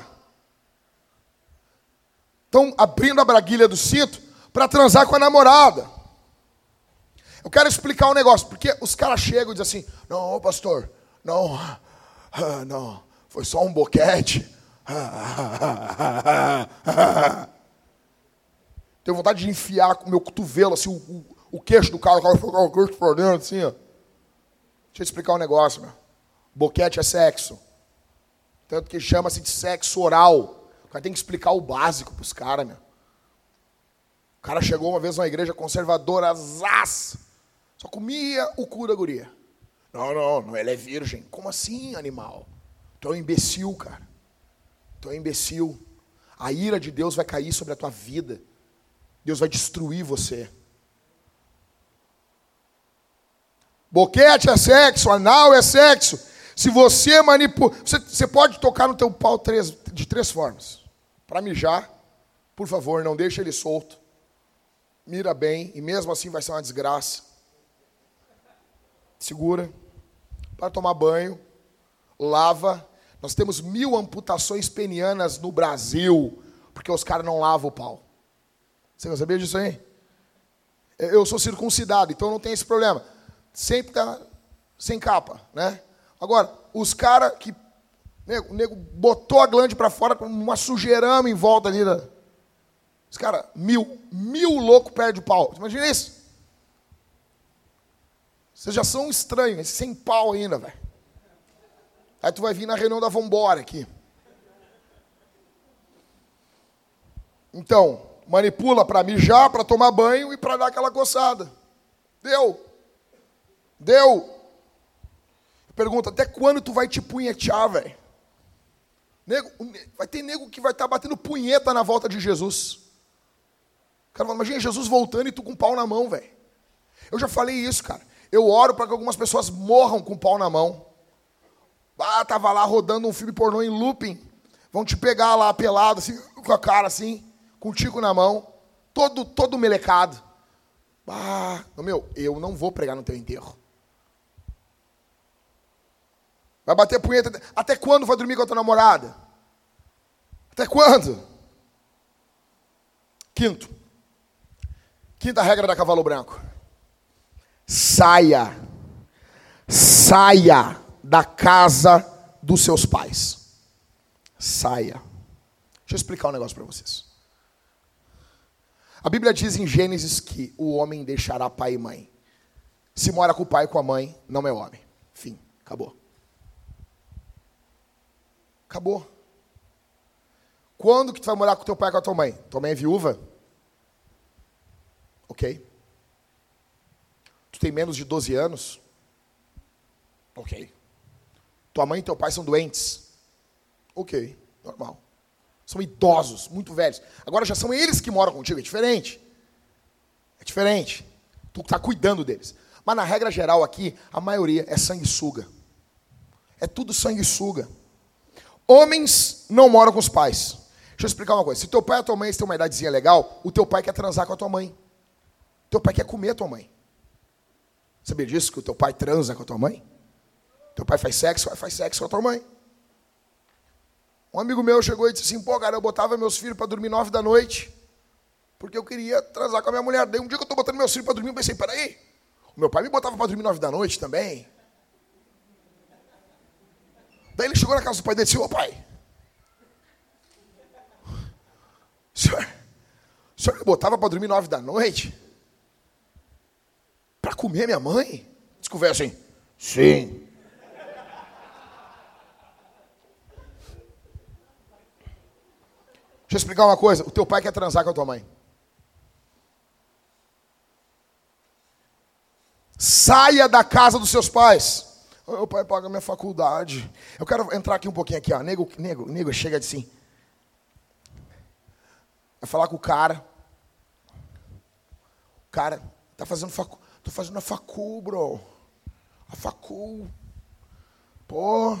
Estão abrindo a braguilha do cinto para transar com a namorada. Eu quero explicar um negócio, porque os caras chegam e dizem assim: não, pastor, não, não, foi só um boquete. Tenho vontade de enfiar com o meu cotovelo, assim, o, o, o queixo do cara, o cara por dentro, assim, ó. Deixa eu explicar um negócio, meu. Boquete é sexo. Tanto que chama-se de sexo oral. O cara tem que explicar o básico pros caras, meu. O cara chegou uma vez numa igreja conservadora, zaz. Só comia o cu da guria. Não, não, não, ela é virgem. Como assim, animal? Tu é um imbecil, cara. Tu é um imbecil. A ira de Deus vai cair sobre a tua vida. Deus vai destruir você. Boquete é sexo, anal é sexo. Se você manipula. Você, você pode tocar no teu pau três, de três formas. Para mijar, por favor, não deixe ele solto. Mira bem, e mesmo assim vai ser uma desgraça. Segura. Para tomar banho. Lava. Nós temos mil amputações penianas no Brasil, porque os caras não lavam o pau. Você não sabia disso aí? Eu sou circuncidado, então não tem esse problema. Sempre tá sem capa, né? Agora, os caras que. Nego, o nego botou a glande para fora com uma sujeirama em volta ali. Da... Os caras, mil, mil louco perde o pau. Imagina isso. Vocês já são estranhos, sem pau ainda, velho. Aí tu vai vir na reunião da Vambora aqui. Então, manipula para mijar, para tomar banho e para dar aquela coçada. Deu. Deu. Pergunta, até quando tu vai te punhetear, velho? Nego, vai ter nego que vai estar tá batendo punheta na volta de Jesus. Cara, imagina Jesus voltando e tu com pau na mão, velho. Eu já falei isso, cara. Eu oro para que algumas pessoas morram com pau na mão. Ah, tava lá rodando um filme pornô em looping. Vão te pegar lá pelado, assim, com a cara assim com o tico na mão, todo, todo melecado. Ah, meu, eu não vou pregar no teu enterro. Vai bater punheta. Até quando vai dormir com a tua namorada? Até quando? Quinto. Quinta regra da cavalo branco. Saia. Saia da casa dos seus pais. Saia. Deixa eu explicar um negócio para vocês. A Bíblia diz em Gênesis que o homem deixará pai e mãe. Se mora com o pai e com a mãe, não é homem. Fim, acabou. Acabou. Quando que tu vai morar com teu pai e com a tua mãe? Tua mãe é viúva? Ok. Tu tem menos de 12 anos? Ok. Tua mãe e teu pai são doentes? Ok, normal. São idosos, muito velhos. Agora já são eles que moram contigo, é diferente. É diferente. Tu está cuidando deles. Mas na regra geral aqui, a maioria é sanguessuga. É tudo sanguessuga. Homens não moram com os pais. Deixa eu explicar uma coisa. Se teu pai e tua mãe têm uma idadezinha legal, o teu pai quer transar com a tua mãe. Teu pai quer comer a tua mãe. Sabia disso? Que o teu pai transa com a tua mãe? Teu pai faz sexo, faz sexo com a tua mãe. Um amigo meu chegou e disse assim, pô, cara, eu botava meus filhos para dormir nove da noite, porque eu queria transar com a minha mulher. Daí um dia que eu estou botando meus filhos para dormir, eu pensei, peraí, o meu pai me botava para dormir nove da noite também. Daí ele chegou na casa do pai dele e disse, ô pai, o senhor, o senhor me botava para dormir nove da noite? Para comer minha mãe? Desconversa assim, sim. Deixa eu explicar uma coisa. O teu pai quer transar com a tua mãe. Saia da casa dos seus pais. Meu pai paga minha faculdade. Eu quero entrar aqui um pouquinho aqui, ó. Nego, nego, nego chega assim. Vai falar com o cara. O cara tá fazendo facu. Tô fazendo a facu, bro. A facu. Pô.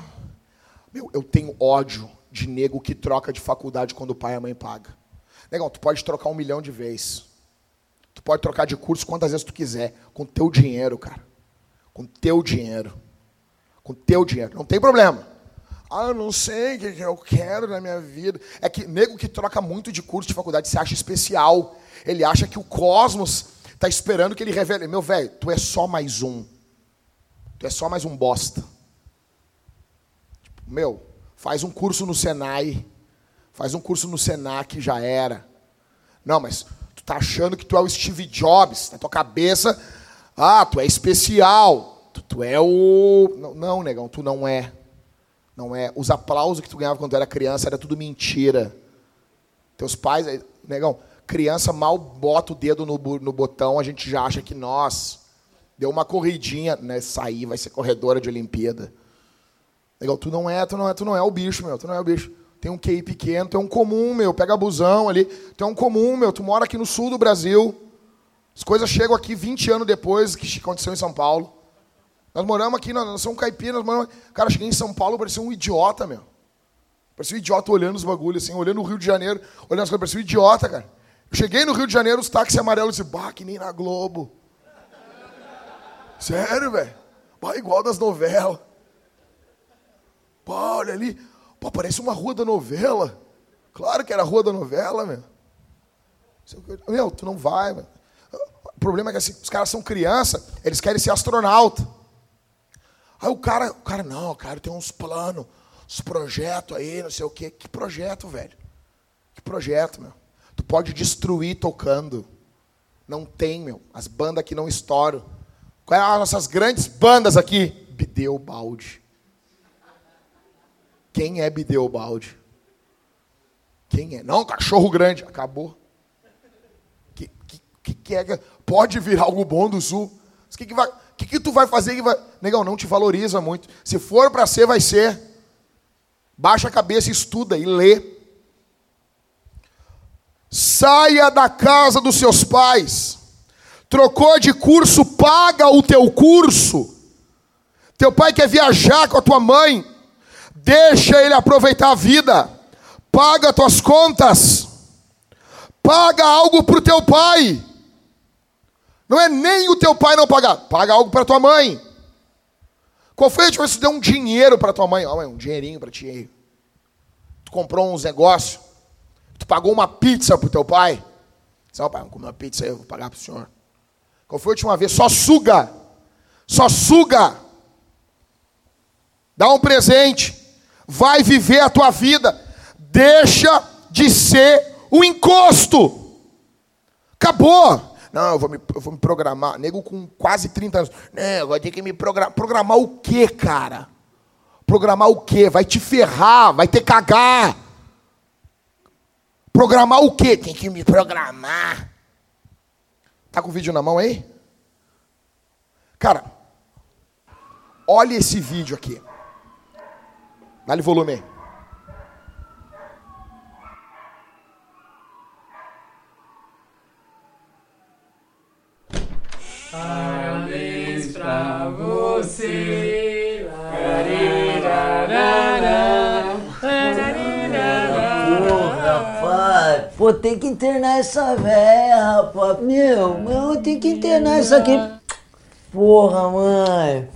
Meu, eu tenho ódio de nego que troca de faculdade quando o pai e a mãe pagam. Negão, tu pode trocar um milhão de vezes. Tu pode trocar de curso quantas vezes tu quiser. Com teu dinheiro, cara. Com teu dinheiro. Com teu dinheiro. Não tem problema. Ah, eu não sei o que eu quero na minha vida. É que nego que troca muito de curso de faculdade se acha especial. Ele acha que o cosmos está esperando que ele revele. Meu velho, tu é só mais um. Tu é só mais um bosta. Tipo, meu, Faz um curso no Senai. Faz um curso no Senac, já era. Não, mas tu tá achando que tu é o Steve Jobs, na tua cabeça. Ah, tu é especial. Tu, tu é o. Não, não, negão, tu não é. Não é. Os aplausos que tu ganhava quando tu era criança era tudo mentira. Teus pais, negão, criança mal bota o dedo no, no botão, a gente já acha que nós deu uma corridinha, né? Sair, vai ser corredora de Olimpíada. Legal, tu não é, tu não é, tu não é o bicho, meu, tu não é o bicho. Tem um QI pequeno, tu é um comum, meu, pega busão ali, tu é um comum, meu, tu mora aqui no sul do Brasil. As coisas chegam aqui 20 anos depois que aconteceu em São Paulo. Nós moramos aqui, nós somos caipiras, nós moramos... Cara, cheguei em São Paulo, parecia um idiota, meu. Parecia um idiota olhando os bagulhos, assim, olhando o Rio de Janeiro, olhando as coisas, parecia um idiota, cara. Eu cheguei no Rio de Janeiro, os táxis amarelos, e bah, que nem na Globo. Sério, velho? Bah, igual das novelas. Olha ali. Pô, parece uma rua da novela. Claro que era a rua da novela, meu. Meu, tu não vai, meu. O problema é que assim, os caras são criança, eles querem ser astronauta. Aí o cara, o cara, não, cara, tem uns planos, uns projetos aí, não sei o quê. Que projeto, velho? Que projeto, meu? Tu pode destruir tocando. Não tem, meu. As bandas que não estouram. Quais são as nossas grandes bandas aqui? Bideu balde. Quem é Bideobaldi? Quem é? Não, cachorro grande. Acabou. Que, que, que é? Pode vir algo bom do sul. O que, que, vai, que, que tu vai fazer que vai. Negão, não te valoriza muito. Se for para ser, vai ser. Baixa a cabeça, estuda e lê. Saia da casa dos seus pais. Trocou de curso, paga o teu curso. Teu pai quer viajar com a tua mãe. Deixa ele aproveitar a vida. Paga tuas contas. Paga algo para o teu pai. Não é nem o teu pai não pagar. Paga algo para tua mãe. Qual foi a última vez que tu deu um dinheiro para tua mãe? Oh, mãe, um dinheirinho para ti. Tu comprou uns negócios. Tu pagou uma pizza para o teu pai. Disse, oh, pai, vamos comer uma pizza aí, eu vou pagar para o senhor. Qual foi a última vez? Só suga. Só suga. Dá um presente vai viver a tua vida. Deixa de ser o encosto. Acabou. Não, eu vou me, eu vou me programar. Nego com quase 30 anos. Não, vou ter que me programar. Programar o quê, cara? Programar o quê? Vai te ferrar, vai ter cagar. Programar o quê? Tem que me programar. Tá com o vídeo na mão aí? Cara, olha esse vídeo aqui. Dá-lhe volume aí. Parabéns pra você. Rapaz, pô, tem que internar essa véia, rapaz. Meu, meu, tem que internar isso aqui. Porra, mãe.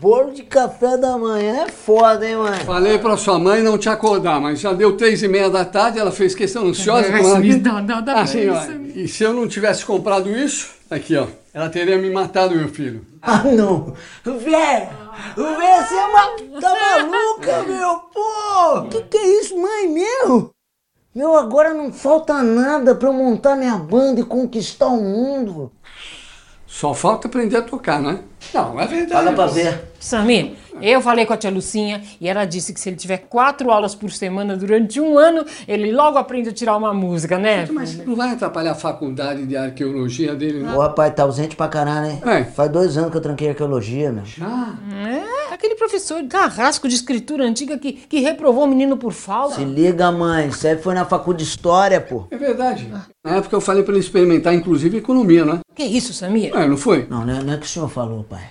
Bolo de café da manhã é foda, hein, mãe? Falei pra sua mãe não te acordar, mas já deu três e meia da tarde, ela fez questão ansiosa. Ela aqui. Sumiço, dá- dá- dá Ah, sim, pra ó, isso. E se eu não tivesse comprado isso, aqui, ó, ela teria me matado, meu filho. Ah, não. Véia, véia, você é uma... tá maluca, meu? Pô, que que é isso, mãe, meu? Meu, agora não falta nada pra eu montar minha banda e conquistar o mundo. Só falta aprender a tocar, né? Não, é verdade. Fala pra ver. Samir, eu falei com a tia Lucinha e ela disse que se ele tiver quatro aulas por semana durante um ano, ele logo aprende a tirar uma música, né? Mas não vai atrapalhar a faculdade de arqueologia dele, né? Ô, rapaz, tá ausente pra caralho, hein? É. Faz dois anos que eu tranquei arqueologia, meu. Ah, É, aquele professor carrasco de escritura antiga que, que reprovou o menino por falta. Se liga, mãe. Você foi na faculdade de história, pô. é verdade. Na época eu falei pra ele experimentar, inclusive, economia, né? Que isso, Samir? É, não foi? Não, não é, não é que o senhor falou, pai.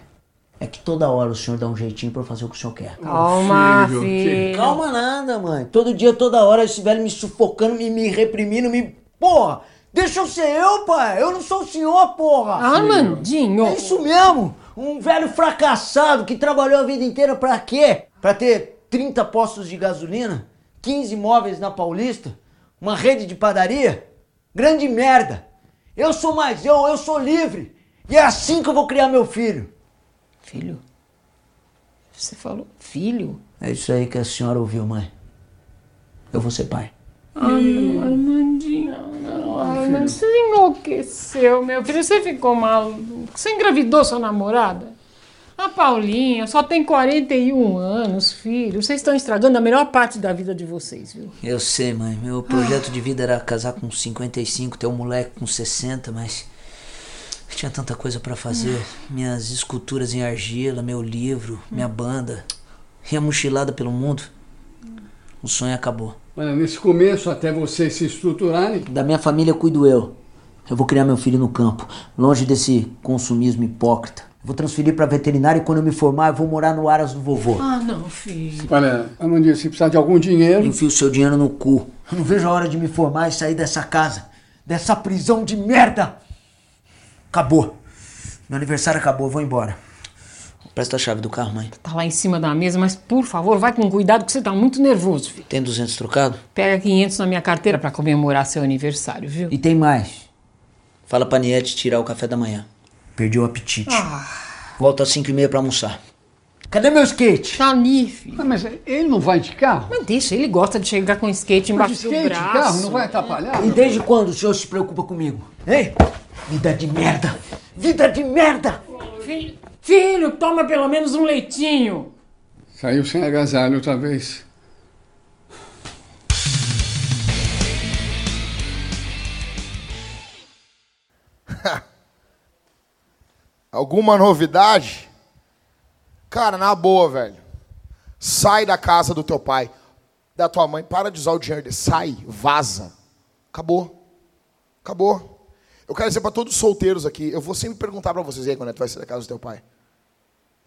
É que toda hora o senhor dá um jeitinho pra eu fazer o que o senhor quer. Calma, filho, filho. Calma nada, mãe. Todo dia, toda hora, esse velho me sufocando, me, me reprimindo, me... Porra! Deixa eu ser eu, pai! Eu não sou o senhor, porra! Armandinho. É isso mesmo! Um velho fracassado que trabalhou a vida inteira pra quê? Pra ter 30 postos de gasolina, 15 imóveis na Paulista, uma rede de padaria? Grande merda! Eu sou mais eu, eu sou livre! E é assim que eu vou criar meu filho! Filho? Você falou filho? É isso aí que a senhora ouviu, mãe. Eu vou ser pai. Ah, não, Armandinho, não, Armandinho, você enlouqueceu, meu filho. Você ficou maluco. Você engravidou sua namorada? A Paulinha só tem 41 anos, filho. Vocês estão estragando a melhor parte da vida de vocês, viu? Eu sei, mãe. Meu projeto de vida era casar com 55, ter um moleque com 60, mas tinha tanta coisa pra fazer. Minhas esculturas em argila, meu livro, minha banda. E a mochilada pelo mundo. O sonho acabou. Olha, nesse começo, até vocês se estruturarem, Da minha família cuido eu. Eu vou criar meu filho no campo, longe desse consumismo hipócrita. Vou transferir pra veterinária e quando eu me formar eu vou morar no Aras do vovô. Ah, não, filho. olha, Amandinha, se precisar de algum dinheiro, Enfia o seu dinheiro no cu. Eu não vejo a hora de me formar e sair dessa casa. Dessa prisão de merda. Acabou. Meu aniversário acabou, eu vou embora. Presta a chave do carro, mãe. Tá lá em cima da mesa, mas por favor, vai com cuidado que você tá muito nervoso, filho. Tem 200 trocado? Pega 500 na minha carteira pra comemorar seu aniversário, viu? E tem mais. Fala pra Niete tirar o café da manhã. Perdi o apetite. Volta às 5 e meia pra almoçar. Cadê meu skate? Tá ali, filho. Ah, mas ele não vai de carro? Mas deixa, ele gosta de chegar com skate Mas embaixo de do skate, braço. carro, não vai atrapalhar? E desde quando o senhor se preocupa comigo? Hein? Vida de merda! Vida de merda! Filho, filho, toma pelo menos um leitinho. Saiu sem agasalho outra vez. Alguma novidade? Cara, na boa, velho. Sai da casa do teu pai, da tua mãe, para de usar o dinheiro dele. Sai, vaza. Acabou. Acabou. Eu quero dizer para todos os solteiros aqui, eu vou sempre perguntar para vocês aí quando é que tu vai sair da casa do teu pai.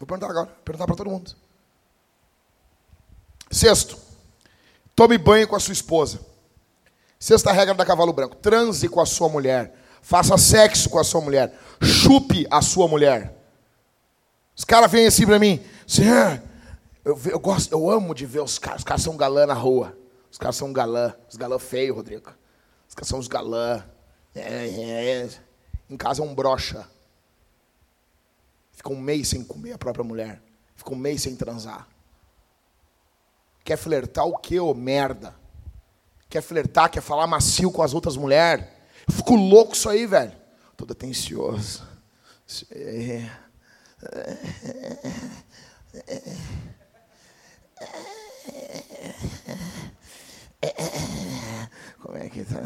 Vou perguntar agora, perguntar para todo mundo. Sexto, tome banho com a sua esposa. Sexta regra da Cavalo Branco: transe com a sua mulher. Faça sexo com a sua mulher. Chupe a sua mulher. Os caras vêm assim pra mim. Assim, "Ah, eu, eu gosto, eu amo de ver os caras. Os caras são galã na rua. Os caras são galã. Os galã feio, Rodrigo. Os caras são os galã. É, é, é. Em casa é um brocha. Fica um mês sem comer a própria mulher. Fica um mês sem transar. Quer flertar o quê, ô merda? Quer flertar, quer falar macio com as outras mulheres? Eu fico louco isso aí, velho. Todo atencioso. É. Como é que tá?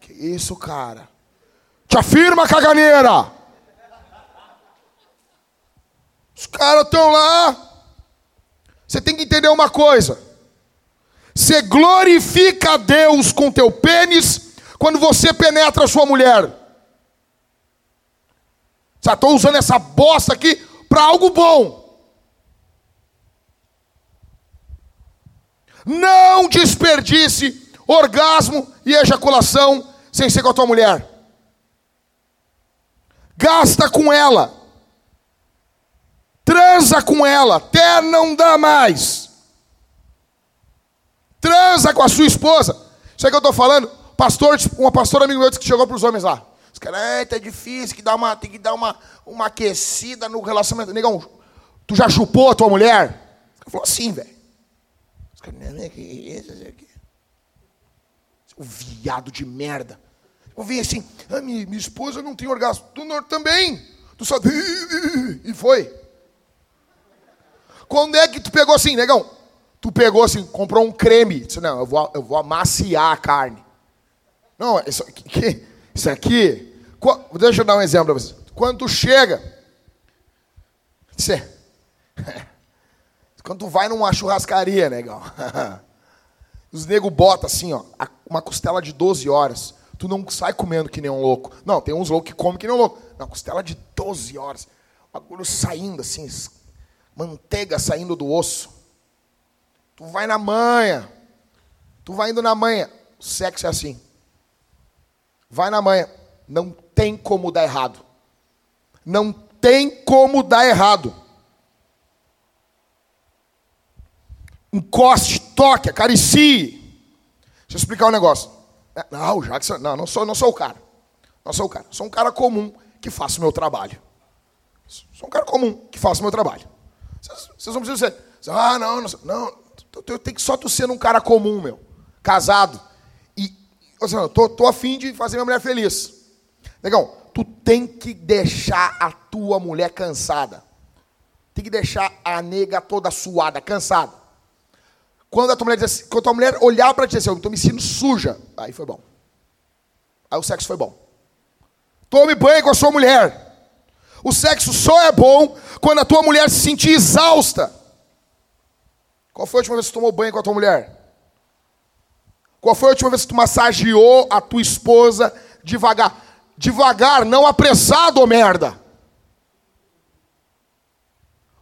Que isso, cara? Te afirma, caganeira! Os caras estão lá. Você tem que entender uma coisa. Você glorifica a Deus com teu pênis quando você penetra a sua mulher. Já estou usando essa bosta aqui para algo bom. Não desperdice orgasmo e ejaculação sem ser com a tua mulher. Gasta com ela. Transa com ela até não dá mais. Transa com a sua esposa. Isso é que eu estou falando. Pastor, uma pastora amigo meu disse que chegou para os homens lá. Os caras, é, difícil, que dá uma, tem que dar uma, uma aquecida no relacionamento. Negão, tu já chupou a tua mulher? Ele falou assim, velho. Não, é que isso, aqui. O viado de merda. Eu vi assim, ah, minha, minha esposa não tem orgasmo. Tu não, também. Tu só. E foi. Quando é que tu pegou assim, negão? Tu pegou assim, comprou um creme. Disse, não, eu vou, eu vou amaciar a carne. Não, isso aqui, isso aqui. Deixa eu dar um exemplo para você. Quando tu chega, você, quando tu vai numa churrascaria, negão, os nego botam assim, ó, uma costela de 12 horas. Tu não sai comendo que nem um louco. Não, tem uns loucos que comem que nem um louco. Não, costela de 12 horas. Bagulho saindo assim, manteiga saindo do osso. Tu vai na manha. Tu vai indo na manha. O sexo é assim. Vai na manha. Não tem como dar errado. Não tem como dar errado. Encoste, toque, acaricie. Deixa eu explicar um negócio. Não, Jackson, não, não sou, não sou o cara. Não sou o cara. Sou um cara comum que faço o meu trabalho. Sou um cara comum que faço o meu trabalho. Vocês, vocês não precisam ser. Ah, não, não. não eu tenho que só tu ser um cara comum, meu. Casado. E, ou seja, tô, tô afim de fazer minha mulher feliz. Negão, tu tem que deixar a tua mulher cansada. Tem que deixar a nega toda suada, cansada. Quando a tua mulher, assim, quando a tua mulher olhar para ti e dizer assim, eu estou me sentindo suja, aí foi bom. Aí o sexo foi bom. Tome banho com a sua mulher. O sexo só é bom quando a tua mulher se sentir exausta. Qual foi a última vez que tu tomou banho com a tua mulher? Qual foi a última vez que tu massageou a tua esposa devagar? Devagar, não apressado, ô merda.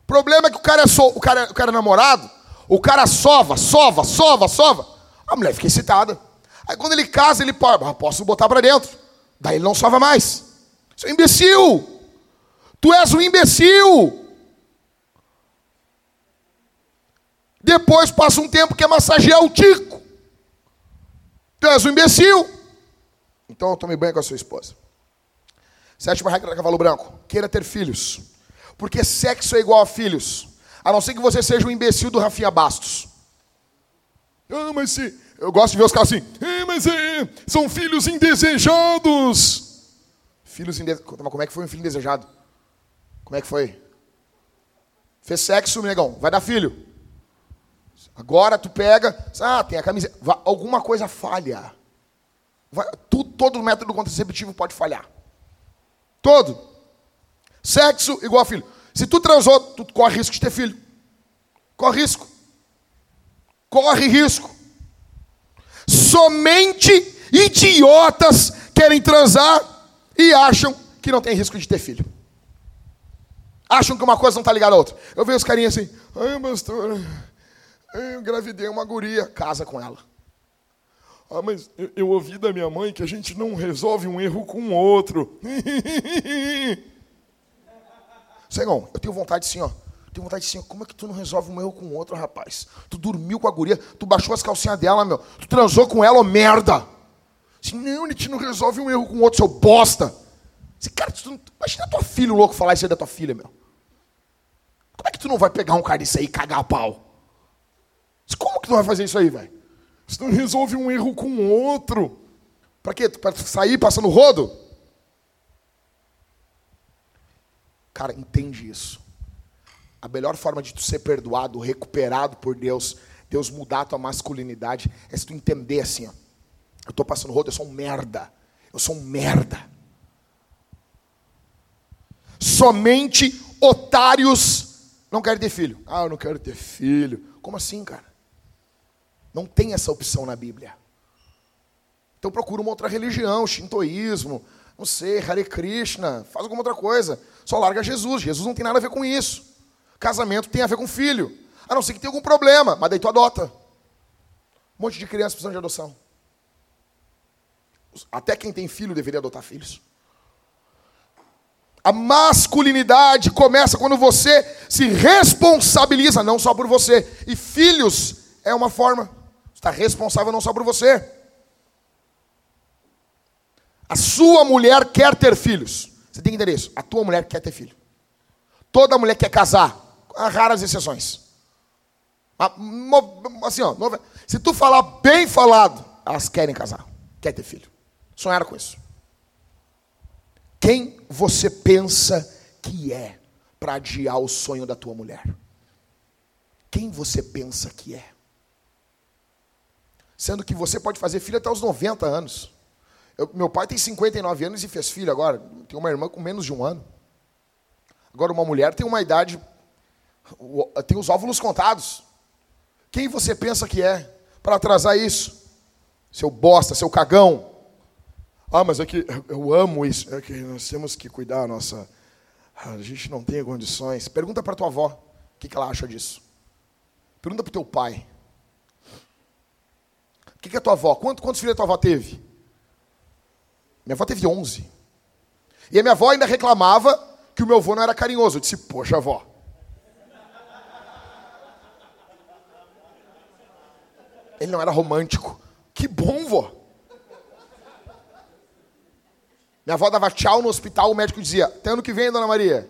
O problema é que o cara é, o cara, o cara é namorado, o cara sova, sova, sova, sova. A mulher fica excitada. Aí quando ele casa, ele pode, ah, posso botar para dentro. Daí ele não sova mais. Isso é imbecil. Tu és um imbecil. Depois passa um tempo que é massagear o tico. Tu és um imbecil. Então tome banho com a sua esposa. Sétima regra da cavalo branco: queira ter filhos. Porque sexo é igual a filhos. A não ser que você seja um imbecil do Rafinha Bastos. Ah, mas se. Eu gosto de ver os caras assim. Ah, mas é, são filhos indesejados. Filhos indesejados. Como é que foi um filho indesejado? Como é que foi? Fez sexo, negão. Vai dar filho. Agora tu pega. Ah, tem a camisa. Alguma coisa falha. Vai, todo método contraceptivo pode falhar. Todo. Sexo igual filho. Se tu transou, tu corre risco de ter filho. Corre risco. Corre risco. Somente idiotas querem transar e acham que não tem risco de ter filho. Acham que uma coisa não está ligada à outra. Eu vejo os carinhas assim, ai, pastor, eu engravidei uma guria, casa com ela. Ah, mas eu, eu, ouvi da minha mãe que a gente não resolve um erro com o outro. Senhor, eu tenho vontade assim, ó. Tenho vontade assim, como é que tu não resolve um erro com o outro, rapaz? Tu dormiu com a guria, tu baixou as calcinhas dela, meu. Tu transou com ela, ô merda. Assim, a gente não resolve um erro com o outro, seu bosta. Assim, cara, tu, imagina tua filha louco falar isso aí da tua filha, meu. Como é que tu não vai pegar um cara disso aí e cagar a pau? Como que tu vai fazer isso aí, velho? Você não resolve um erro com outro. Para quê? Para sair passando rodo? Cara, entende isso. A melhor forma de tu ser perdoado, recuperado por Deus, Deus mudar a tua masculinidade, é se tu entender assim, ó. Eu estou passando rodo, eu sou um merda. Eu sou um merda. Somente otários não querem ter filho. Ah, eu não quero ter filho. Como assim, cara? Não tem essa opção na Bíblia. Então procura uma outra religião, shintoísmo, não sei, Hare Krishna, faz alguma outra coisa. Só larga Jesus. Jesus não tem nada a ver com isso. Casamento tem a ver com filho. A não ser que tenha algum problema, mas daí tu adota. Um monte de crianças precisando de adoção. Até quem tem filho deveria adotar filhos. A masculinidade começa quando você se responsabiliza, não só por você. E filhos é uma forma. Você está responsável não só por você. A sua mulher quer ter filhos. Você tem que entender isso. A tua mulher quer ter filho. Toda mulher quer casar. Há raras exceções. Assim, ó, se tu falar bem falado, elas querem casar. Quer ter filho. Sonharam com isso. Quem você pensa que é para adiar o sonho da tua mulher? Quem você pensa que é? Sendo que você pode fazer filho até os 90 anos. Eu, meu pai tem 59 anos e fez filho agora. Tem uma irmã com menos de um ano. Agora, uma mulher tem uma idade. Tem os óvulos contados. Quem você pensa que é para atrasar isso? Seu bosta, seu cagão. Ah, mas é que eu amo isso. É que nós temos que cuidar a nossa. A gente não tem condições. Pergunta para tua avó o que, que ela acha disso. Pergunta para o teu pai. O que, que é tua avó? Quantos, quantos filhos a tua avó teve? Minha avó teve 11. E a minha avó ainda reclamava que o meu avô não era carinhoso. Eu disse, poxa, avó. Ele não era romântico. Que bom, vó. Minha avó dava tchau no hospital, o médico dizia, até ano que vem, dona Maria.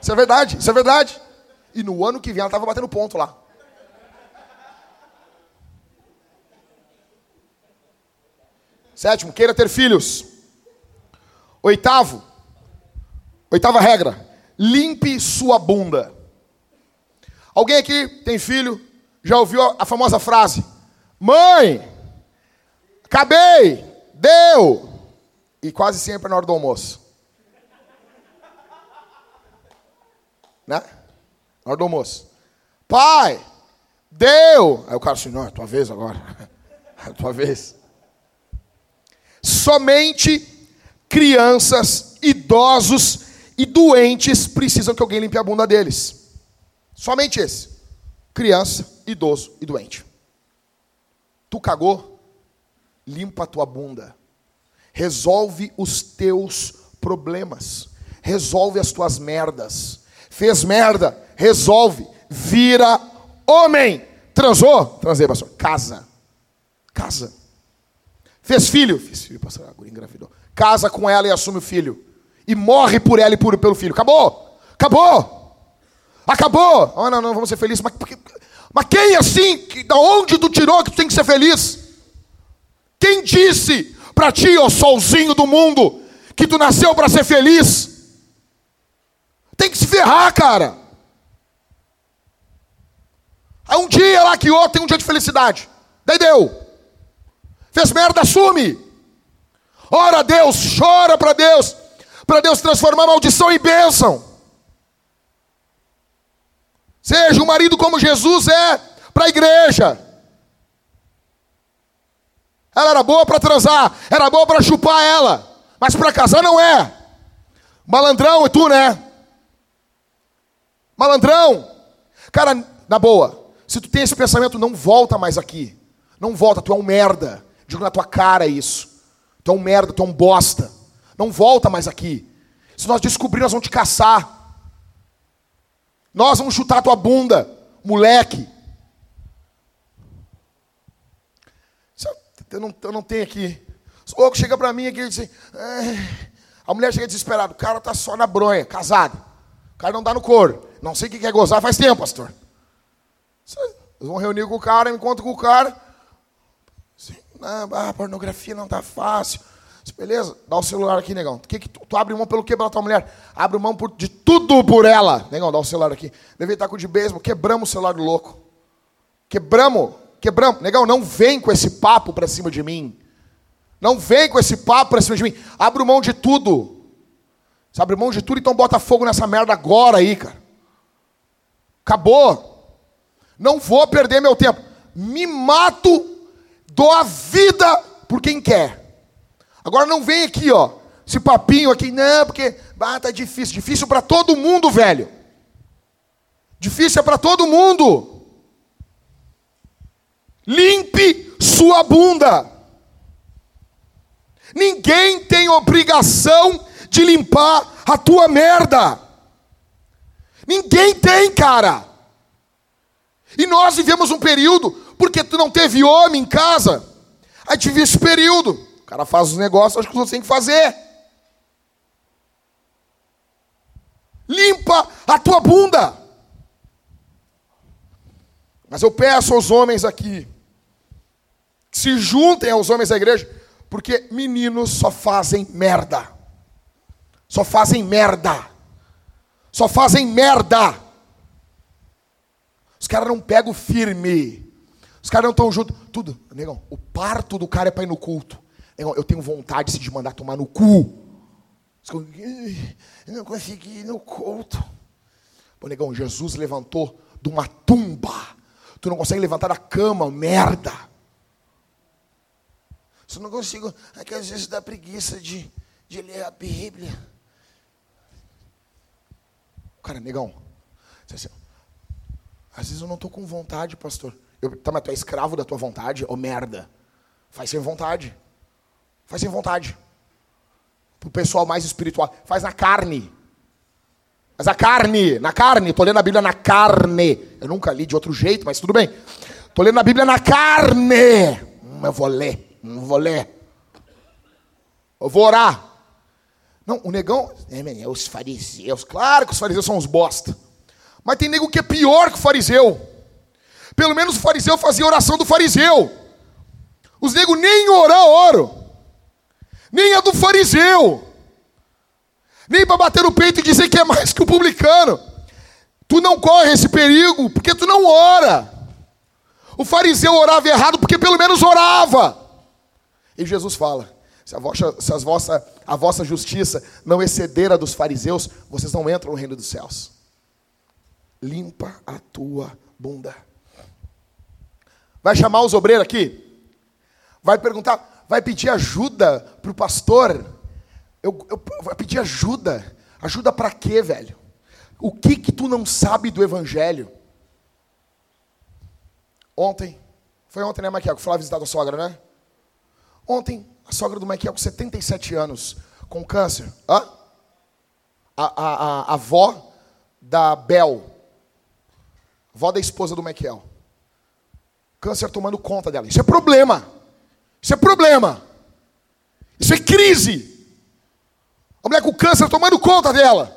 Isso é verdade, isso é verdade. E no ano que vem ela estava batendo ponto lá. Sétimo, queira ter filhos. Oitavo, oitava regra, limpe sua bunda. Alguém aqui tem filho? Já ouviu a famosa frase: Mãe, acabei, deu. E quase sempre na hora do almoço. Né? Na hora do almoço. Pai, deu. Aí o cara assim, não, é tua vez agora. É tua vez. Somente crianças, idosos e doentes precisam que alguém limpe a bunda deles. Somente esse. Criança, idoso e doente. Tu cagou? Limpa a tua bunda. Resolve os teus problemas. Resolve as tuas merdas. Fez merda? Resolve. Vira homem. Transou? Transei, pastor. Casa. Casa. Fez filho? Fiz filho, pastor. Agora engravidou casa com ela e assume o filho. E morre por ela e por, pelo filho. Acabou! Acabou! Acabou! Oh, não, não, vamos ser felizes. Mas, mas quem assim? Que, da onde tu tirou que tu tem que ser feliz? Quem disse para ti, ó solzinho do mundo, que tu nasceu para ser feliz? Tem que se ferrar, cara. Aí um dia lá que outro tem um dia de felicidade. Daí deu. Fez merda, assume. Ora a Deus, chora para Deus, para Deus transformar maldição em bênção. Seja um marido como Jesus é para a igreja. Ela era boa para transar, era boa para chupar ela, mas para casar não é. Malandrão é tu, né? Malandrão. Cara, na boa, se tu tem esse pensamento, não volta mais aqui. Não volta, tu é um merda. Digo na tua cara isso. Tu é um merda, tu é um bosta. Não volta mais aqui. Se nós descobrirmos, nós vamos te caçar. Nós vamos chutar tua bunda, moleque. Eu não, eu não tenho aqui. O louco chega para mim aqui e diz assim, a mulher chega desesperada, o cara tá só na bronha, casado. O cara não dá no couro. Não sei o que quer gozar faz tempo, pastor. Vocês vão reunir com o cara, encontro com o cara. Ah, a pornografia não tá fácil. Beleza, dá o celular aqui, negão. Que que tu, tu abre mão pelo que pela tua mulher? Abre mão por, de tudo por ela. Negão, dá o celular aqui. Deve estar com o de beisebol. Quebramos o celular do louco. Quebramos. Quebramos. Negão, não vem com esse papo pra cima de mim. Não vem com esse papo pra cima de mim. Abre mão de tudo. Você abre mão de tudo, então bota fogo nessa merda agora aí, cara. Acabou. Não vou perder meu tempo. Me mato, dou a vida por quem quer. Agora não vem aqui, ó, esse papinho aqui, não, porque ah, tá difícil. Difícil para todo mundo, velho. Difícil é para todo mundo. Limpe sua bunda. Ninguém tem obrigação de limpar a tua merda. Ninguém tem, cara. E nós vivemos um período, porque tu não teve homem em casa, aí tive esse período cara faz os negócios, acho que você tem que fazer. Limpa a tua bunda. Mas eu peço aos homens aqui que se juntem aos homens da igreja, porque meninos só fazem merda. Só fazem merda. Só fazem merda. Os caras não pegam firme. Os caras não estão juntos. Tudo, negão, o parto do cara é para ir no culto. Eu tenho vontade de mandar tomar no cu. Eu não consegui ir no culto. Pô, negão, Jesus levantou de uma tumba. Tu não consegue levantar da cama, merda. Se não consigo, é que às vezes dá preguiça de, de ler a Bíblia. Cara, negão, assim, às vezes eu não estou com vontade, pastor. Eu, tá, mas tu é escravo da tua vontade? Ô oh, merda. Faz sem vontade. Faz sem vontade. Para o pessoal mais espiritual. Faz na carne. Faz a carne. Na carne. Estou lendo a Bíblia na carne. Eu nunca li de outro jeito, mas tudo bem. Estou lendo a Bíblia na carne. Hum, eu vou ler. Não vou ler. Eu vou orar. Não, o negão. É, os fariseus. Claro que os fariseus são os bosta. Mas tem nego que é pior que o fariseu. Pelo menos o fariseu fazia oração do fariseu. Os negros nem orar oram nem a do fariseu, nem para bater no peito e dizer que é mais que o publicano. Tu não corre esse perigo porque tu não ora. O fariseu orava errado porque pelo menos orava. E Jesus fala: se a vossa, se vossa, a vossa justiça não exceder a dos fariseus, vocês não entram no reino dos céus. Limpa a tua bunda. Vai chamar os obreiros aqui? Vai perguntar: vai pedir ajuda para o pastor. Eu, eu, vai pedir ajuda. Ajuda para quê, velho? O que que tu não sabe do evangelho? Ontem, foi ontem, né, Michael, que foi lá visitar a sogra, né? Ontem, a sogra do Michael, com 77 anos, com câncer. Hã? A, a, a, a avó da Bel, avó da esposa do Michael. Câncer tomando conta dela. Isso é problema. Isso é problema. Isso é crise. A mulher com câncer tomando conta dela.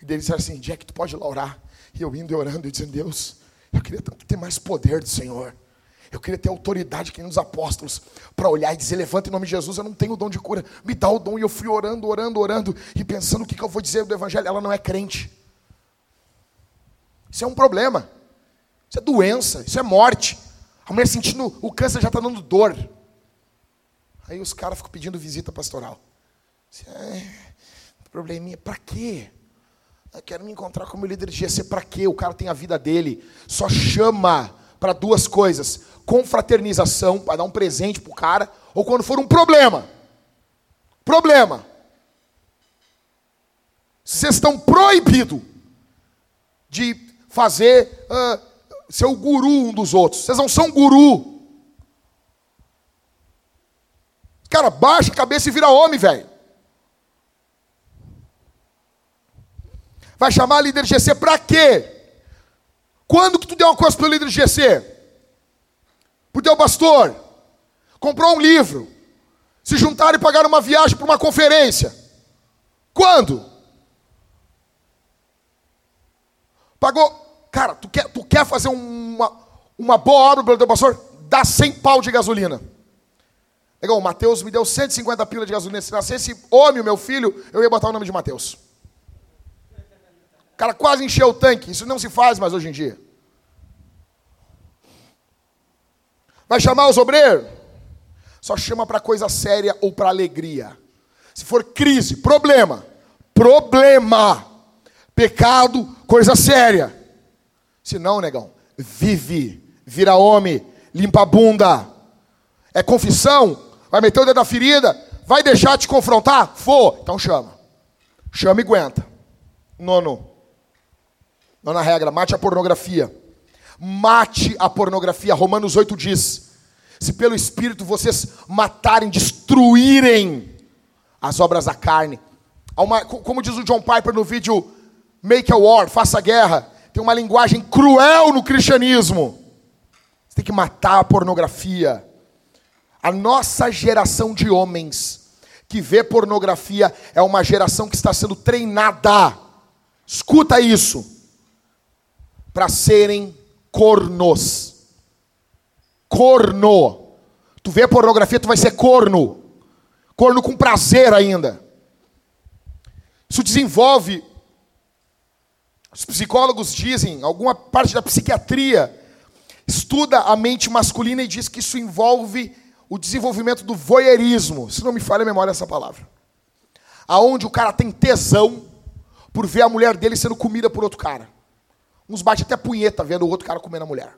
E Deus disse assim: Jack, tu pode orar. E eu indo e orando e dizendo: Deus, eu queria tanto ter mais poder do Senhor. Eu queria ter autoridade que nem os apóstolos para olhar e dizer: Levanta em nome de Jesus. Eu não tenho o dom de cura, me dá o dom. E eu fui orando, orando, orando e pensando o que, que eu vou dizer do Evangelho. Ela não é crente. Isso é um problema. Isso é doença. Isso é morte. A mulher sentindo o câncer já está dando dor. Aí os caras ficam pedindo visita pastoral. É, probleminha, para quê? Eu quero me encontrar com o meu líder de GC, para quê? O cara tem a vida dele. Só chama para duas coisas: confraternização, para dar um presente para o cara, ou quando for um problema. Problema. Vocês estão proibidos de fazer uh, ser o guru um dos outros. Vocês não são guru. Cara, baixa a cabeça e vira homem, velho. Vai chamar líder GC para quê? Quando que tu deu uma coisa para o líder GC? Para o teu pastor? Comprou um livro? Se juntaram e pagaram uma viagem para uma conferência? Quando? Pagou. Cara, tu quer, tu quer fazer uma, uma boa obra pelo teu pastor? Dá 100 pau de gasolina. Legal, o Mateus me deu 150 pilas de gasolina. Se nascesse homem, meu filho, eu ia botar o nome de Mateus. O cara quase encheu o tanque. Isso não se faz mais hoje em dia. Vai chamar os obreiros? Só chama para coisa séria ou para alegria. Se for crise, problema, problema, pecado, coisa séria. Se não, negão, vive, vira homem, limpa a bunda. É confissão, vai meter o dedo na ferida, vai deixar te confrontar? For, então chama. Chama e aguenta. Nono. Nona regra, mate a pornografia. Mate a pornografia. Romanos 8 diz: Se pelo Espírito vocês matarem, destruírem as obras da carne. Uma, como diz o John Piper no vídeo Make a War, Faça a Guerra, tem uma linguagem cruel no cristianismo. Você tem que matar a pornografia. A nossa geração de homens que vê pornografia é uma geração que está sendo treinada. Escuta isso. Para serem cornos. Corno. Tu vê pornografia, tu vai ser corno. Corno com prazer ainda. Isso desenvolve. Os psicólogos dizem, alguma parte da psiquiatria estuda a mente masculina e diz que isso envolve o desenvolvimento do voyeurismo. Se não me falha a memória essa palavra. Aonde o cara tem tesão por ver a mulher dele sendo comida por outro cara. Uns bate até punheta vendo o outro cara comendo a mulher.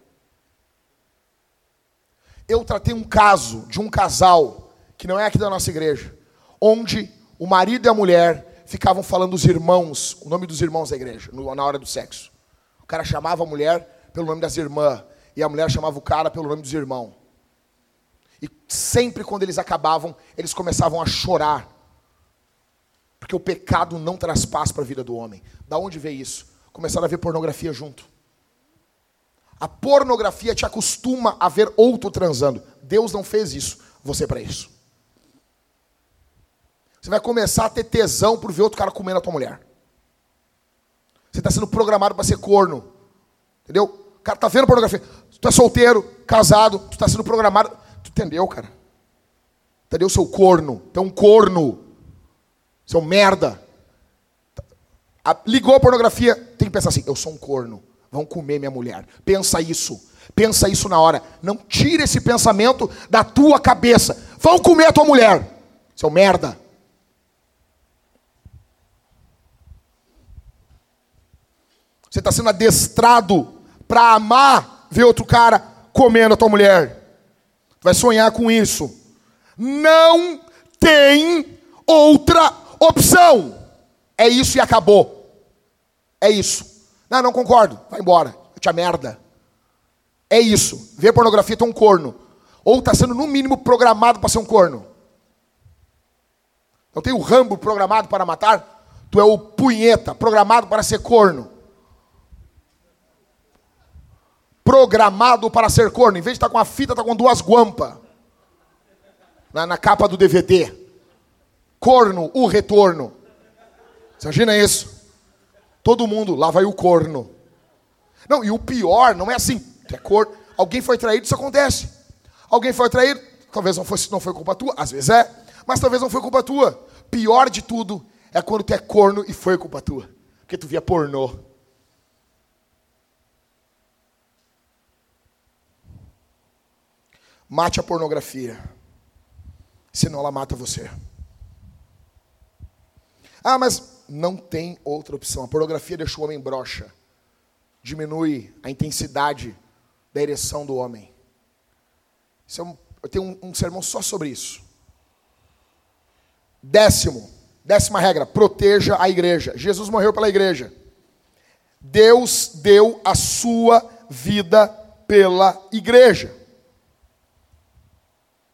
Eu tratei um caso de um casal, que não é aqui da nossa igreja, onde o marido e a mulher ficavam falando dos irmãos, o nome dos irmãos da igreja, na hora do sexo. O cara chamava a mulher pelo nome das irmãs, e a mulher chamava o cara pelo nome dos irmãos. E sempre quando eles acabavam, eles começavam a chorar. Porque o pecado não traz paz para a vida do homem. Da onde veio isso? começaram a ver pornografia junto. A pornografia te acostuma a ver outro transando. Deus não fez isso, você para isso. Você vai começar a ter tesão por ver outro cara comendo a tua mulher. Você está sendo programado para ser corno. Entendeu? O cara está vendo pornografia. Tu é solteiro, casado, tu está sendo programado. Tu entendeu, cara? Entendeu, seu corno? É um corno. Seu merda. Ligou a pornografia, tem que pensar assim: eu sou um corno, vão comer minha mulher. Pensa isso, pensa isso na hora. Não tire esse pensamento da tua cabeça. Vão comer a tua mulher, seu merda. Você está sendo adestrado para amar ver outro cara comendo a tua mulher. Vai sonhar com isso. Não tem outra opção. É isso e acabou. É isso. Não, não concordo. Vai embora. Eu te merda. É isso. Ver pornografia tu é um corno. Ou está sendo, no mínimo, programado para ser um corno. Não tem o Rambo programado para matar? Tu é o punheta, programado para ser corno. Programado para ser corno. Em vez de estar tá com a fita, está com duas guampas. Na, na capa do DVD. Corno, o retorno. Você imagina isso? Todo mundo, lá vai o corno. Não, e o pior não é assim, é corno. Alguém foi traído, isso acontece. Alguém foi traído, talvez não foi, não foi culpa tua, às vezes é, mas talvez não foi culpa tua. Pior de tudo é quando tu é corno e foi culpa tua. Porque tu via pornô. Mate a pornografia. Senão ela mata você. Ah, mas não tem outra opção. A pornografia deixa o homem broxa. Diminui a intensidade da ereção do homem. É um, eu tenho um, um sermão só sobre isso. Décimo, décima regra, proteja a igreja. Jesus morreu pela igreja. Deus deu a sua vida pela igreja.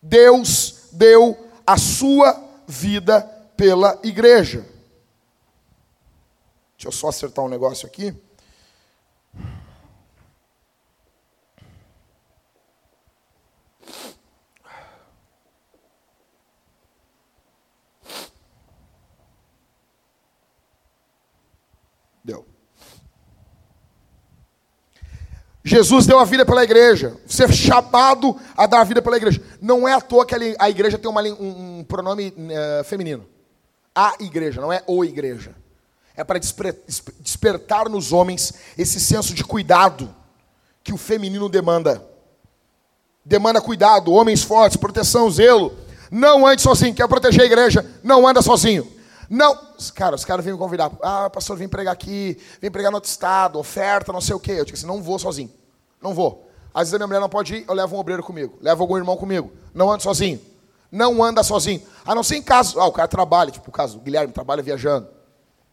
Deus deu a sua vida pela igreja. Deixa eu só acertar um negócio aqui. Deu. Jesus deu a vida pela igreja. Você é chamado a dar a vida pela igreja. Não é à toa que a igreja tem uma, um, um, pronome uh, feminino. A igreja, não é o igreja. É para despertar nos homens esse senso de cuidado que o feminino demanda. Demanda cuidado, homens fortes, proteção, zelo. Não ande sozinho. Quer proteger a igreja? Não anda sozinho. Não, cara, os caras vêm me convidar. Ah, pastor, vem pregar aqui, vem pregar no outro estado, oferta, não sei o quê. Eu disse assim, não vou sozinho. Não vou. Às vezes a minha mulher não pode ir, eu levo um obreiro comigo. Levo algum irmão comigo. Não ando sozinho. Não anda sozinho. A não ser em caso, ah, o cara trabalha, tipo o caso, o Guilherme trabalha viajando.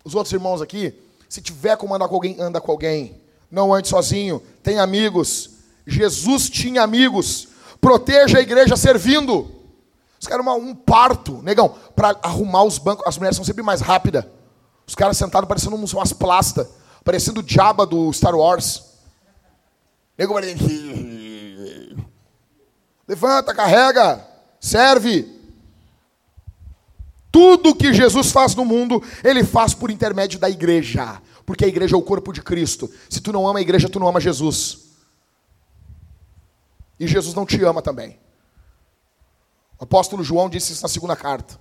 Os outros irmãos aqui, se tiver como andar com alguém, anda com alguém. Não ande sozinho. Tem amigos. Jesus tinha amigos. Proteja a igreja servindo. Os caras, um parto, negão, para arrumar os bancos. As mulheres são sempre mais rápidas. Os caras sentados parecendo umas plastas, parecendo o Jabba do Star Wars. Nego Levanta, carrega, serve. Tudo que Jesus faz no mundo, ele faz por intermédio da igreja. Porque a igreja é o corpo de Cristo. Se tu não ama a igreja, tu não ama Jesus. E Jesus não te ama também. Apóstolo João disse isso na segunda carta.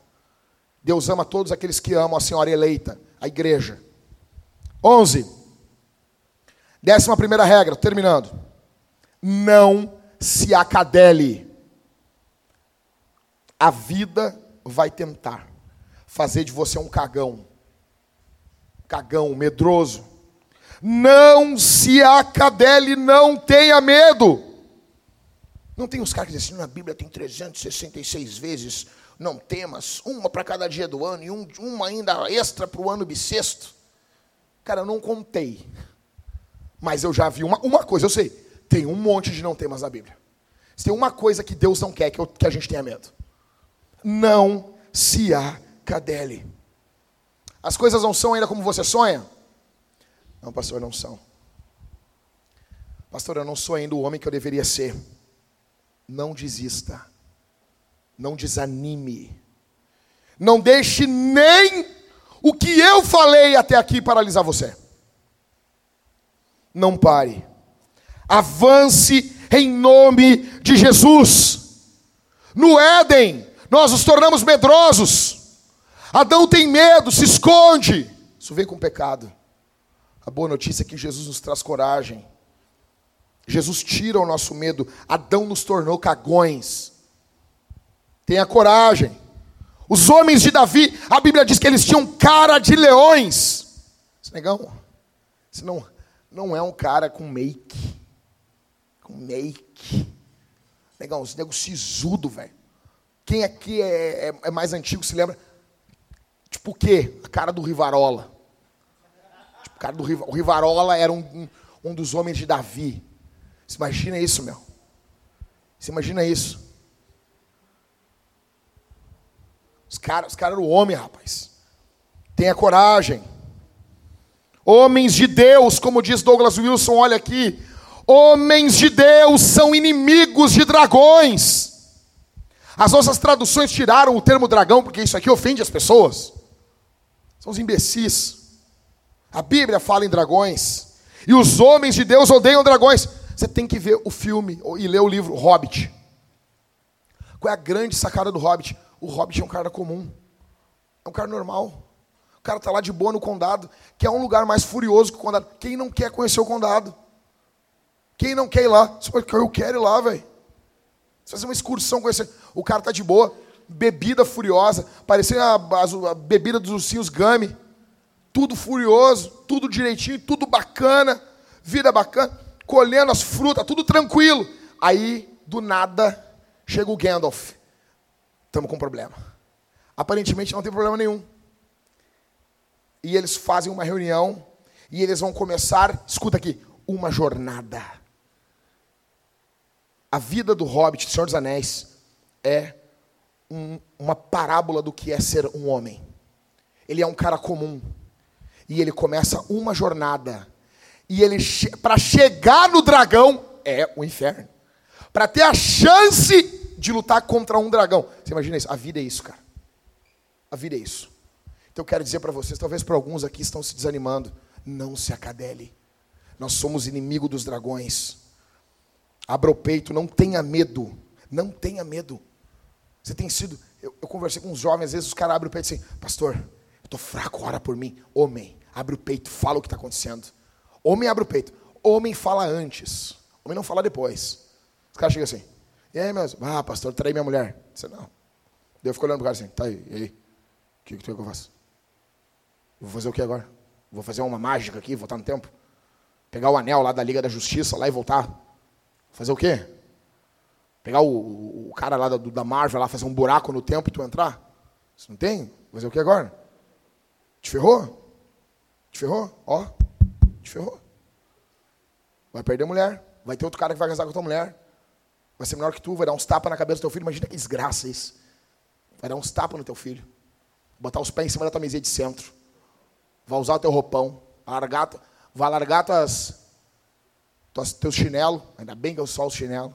Deus ama todos aqueles que amam a senhora eleita, a igreja. 11. Décima primeira regra, terminando. Não se acadele. A vida vai tentar fazer de você um cagão. Cagão, medroso. Não se acadele, não tenha medo. Não tem uns caras que dizem assim, na Bíblia tem 366 vezes, não temas, uma para cada dia do ano e um, uma ainda extra para o ano bissexto. Cara, eu não contei. Mas eu já vi uma, uma coisa, eu sei. Tem um monte de não temas na Bíblia. Se tem uma coisa que Deus não quer que, eu, que a gente tenha medo. Não se acadele. As coisas não são ainda como você sonha? Não, pastor, não são. Pastor, eu não sou ainda o homem que eu deveria ser não desista, não desanime, não deixe nem o que eu falei até aqui paralisar você. Não pare, avance em nome de Jesus. No Éden, nós nos tornamos medrosos. Adão tem medo, se esconde. Isso vem com pecado. A boa notícia é que Jesus nos traz coragem. Jesus tira o nosso medo. Adão nos tornou cagões. Tenha coragem. Os homens de Davi, a Bíblia diz que eles tinham cara de leões. Negão, esse não, não é um cara com make. Com make. Negão, esse nego sisudo, velho. Quem aqui é, é, é, mais antigo se lembra? Tipo o quê? A cara do Rivarola. Tipo, cara do o Rivarola era um, um, um dos homens de Davi. Imagina isso, meu? Você imagina isso? Os caras os cara eram homem, rapaz. Tenha coragem. Homens de Deus, como diz Douglas Wilson, olha aqui. Homens de Deus são inimigos de dragões. As nossas traduções tiraram o termo dragão, porque isso aqui ofende as pessoas. São os imbecis. A Bíblia fala em dragões. E os homens de Deus odeiam dragões. Você tem que ver o filme e ler o livro Hobbit. Qual é a grande sacada do Hobbit? O Hobbit é um cara comum. É um cara normal. O cara está lá de boa no condado, que é um lugar mais furioso que o condado. Quem não quer conhecer o condado? Quem não quer ir lá? Eu quero ir lá, velho. Fazer uma excursão conhecer. O cara está de boa, bebida furiosa, parecendo a, a, a bebida dos ursinhos Gummy. Tudo furioso, tudo direitinho, tudo bacana, vida bacana colhendo as frutas, tudo tranquilo. Aí, do nada, chega o Gandalf. Estamos com um problema. Aparentemente não tem problema nenhum. E eles fazem uma reunião e eles vão começar, escuta aqui, uma jornada. A vida do Hobbit, Senhor dos Anéis, é um, uma parábola do que é ser um homem. Ele é um cara comum. E ele começa uma jornada e ele para chegar no dragão é o inferno. Para ter a chance de lutar contra um dragão. Você imagina isso? A vida é isso, cara. A vida é isso. Então eu quero dizer para vocês, talvez para alguns aqui estão se desanimando, não se acadele. Nós somos inimigo dos dragões. Abra o peito, não tenha medo. Não tenha medo. Você tem sido. Eu, eu conversei com uns jovens, às vezes os caras abrem o peito assim, pastor, eu estou fraco, ora por mim. Homem, abre o peito, fala o que está acontecendo. Homem abre o peito. Homem fala antes. Homem não fala depois. Os caras chegam assim, e aí, meus? Ah, pastor, traí minha mulher. Eu não. Eu fico olhando pro cara assim, tá aí, e aí? O que, que tu que eu faça? Vou fazer o que agora? Vou fazer uma mágica aqui, voltar no tempo? Pegar o anel lá da Liga da Justiça lá e voltar? Fazer o quê? Pegar o, o cara lá da, da Marvel lá, fazer um buraco no tempo e tu entrar? Não tem? Fazer o que agora? Te ferrou? Te ferrou? Ó, te ferrou. Vai perder mulher. Vai ter outro cara que vai casar com a tua mulher. Vai ser menor que tu, vai dar uns tapas na cabeça do teu filho. Imagina que desgraça isso. Vai dar uns tapas no teu filho. Botar os pés em cima da tua mesinha de centro. Vai usar o teu roupão. Vai largar, vai largar tuas, tuas, teus chinelos. Ainda bem que eu só os chinelos.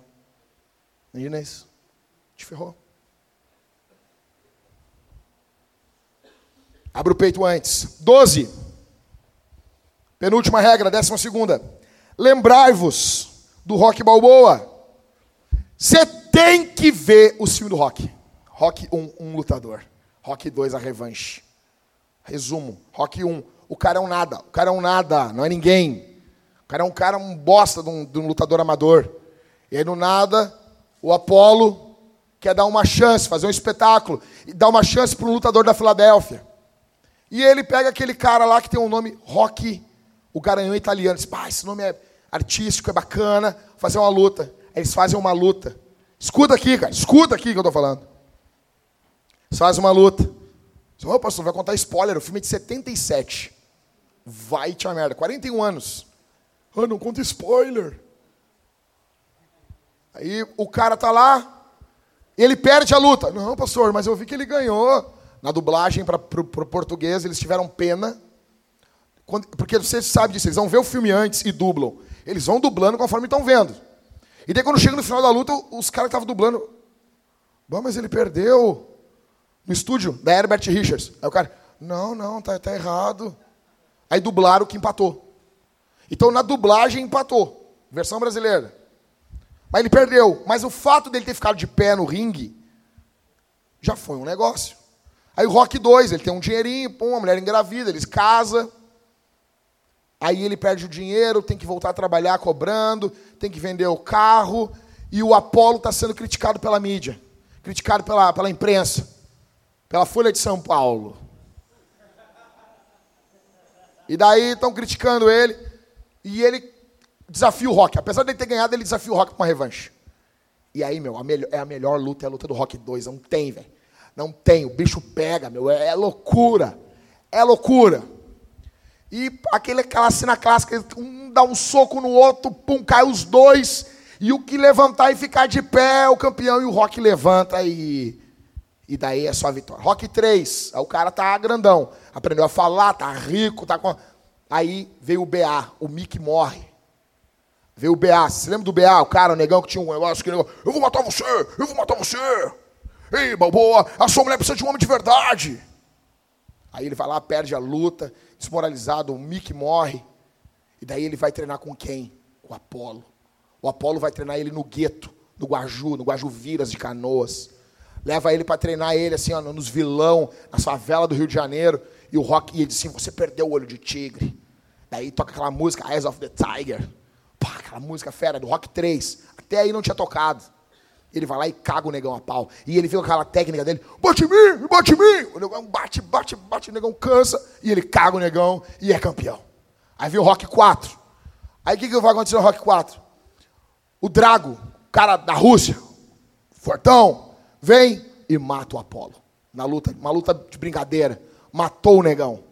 Imagina isso. Te ferrou. Abre o peito antes. Doze. Penúltima regra, décima segunda. Lembrai-vos do Rock Balboa. Você tem que ver o filme do Rock. Rock 1, um lutador. Rock 2, a revanche. Resumo. Rock 1, o cara é um nada. O cara é um nada, não é ninguém. O cara é um cara, um bosta de um, de um lutador amador. E aí, no nada, o Apolo quer dar uma chance, fazer um espetáculo. E dar uma chance para um lutador da Filadélfia. E ele pega aquele cara lá que tem um nome Rock, o garanhão italiano. Diz, pá, esse nome é artístico, é bacana, fazer uma luta. Eles fazem uma luta. Escuta aqui, cara, escuta aqui que eu estou falando. Eles fazem uma luta. Ô, oh, pastor, vai contar spoiler, o filme é de 77. Vai te a merda, 41 anos. Ah, não conta spoiler. Aí o cara tá lá, ele perde a luta. Não, pastor, mas eu vi que ele ganhou. Na dublagem para o português, eles tiveram pena. Quando, porque você sabe disso, eles vão ver o filme antes e dublam. Eles vão dublando conforme estão vendo. E daí quando chega no final da luta, os caras que estavam dublando. Bom, mas ele perdeu no estúdio da Herbert Richards. Aí o cara, não, não, tá, tá errado. Aí dublaram o que empatou. Então na dublagem empatou. Versão brasileira. Mas ele perdeu. Mas o fato dele ter ficado de pé no ringue já foi um negócio. Aí o Rock 2, ele tem um dinheirinho, pô, uma mulher engravida, eles casa. Aí ele perde o dinheiro, tem que voltar a trabalhar cobrando, tem que vender o carro. E o Apolo está sendo criticado pela mídia, criticado pela, pela imprensa, pela Folha de São Paulo. E daí estão criticando ele. E ele desafia o Rock. Apesar de ele ter ganhado, ele desafia o Rock para uma revanche. E aí, meu, a é a melhor luta, é a luta do Rock 2. Não tem, velho. Não tem. O bicho pega, meu. É, é loucura. É loucura. E aquele, aquela cena clássica, um dá um soco no outro, pum, cai os dois. E o que levantar e ficar de pé é o campeão. E o Rock levanta e. E daí é só a vitória. Rock 3, o cara tá grandão. Aprendeu a falar, tá rico, tá com. Aí veio o BA, o Mick morre. Veio o BA. Você lembra do BA, o cara, o negão que tinha um negócio que eu vou matar você, eu vou matar você. Ei, Balboa, a sua mulher precisa de um homem de verdade. Aí ele vai lá, perde a luta, desmoralizado, o Mick morre. E daí ele vai treinar com quem? Com o Apolo. O Apolo vai treinar ele no gueto, no Guaju, no Guajuviras de Canoas. Leva ele para treinar ele assim, ó, nos vilão, na favela do Rio de Janeiro. E o Rock, e ele diz assim, você perdeu o olho de tigre. Daí toca aquela música, Eyes of the Tiger. Pá, aquela música fera do Rock 3. Até aí não tinha tocado. Ele vai lá e caga o negão a pau. E ele fica com aquela técnica dele: bate em mim, bate em mim. O negão bate, bate, bate, o negão cansa. E ele caga o negão e é campeão. Aí vem o Rock 4. Aí o que, que vai acontecer no Rock 4? O Drago, cara da Rússia, fortão, vem e mata o Apolo. Na luta, uma luta de brincadeira. Matou o negão.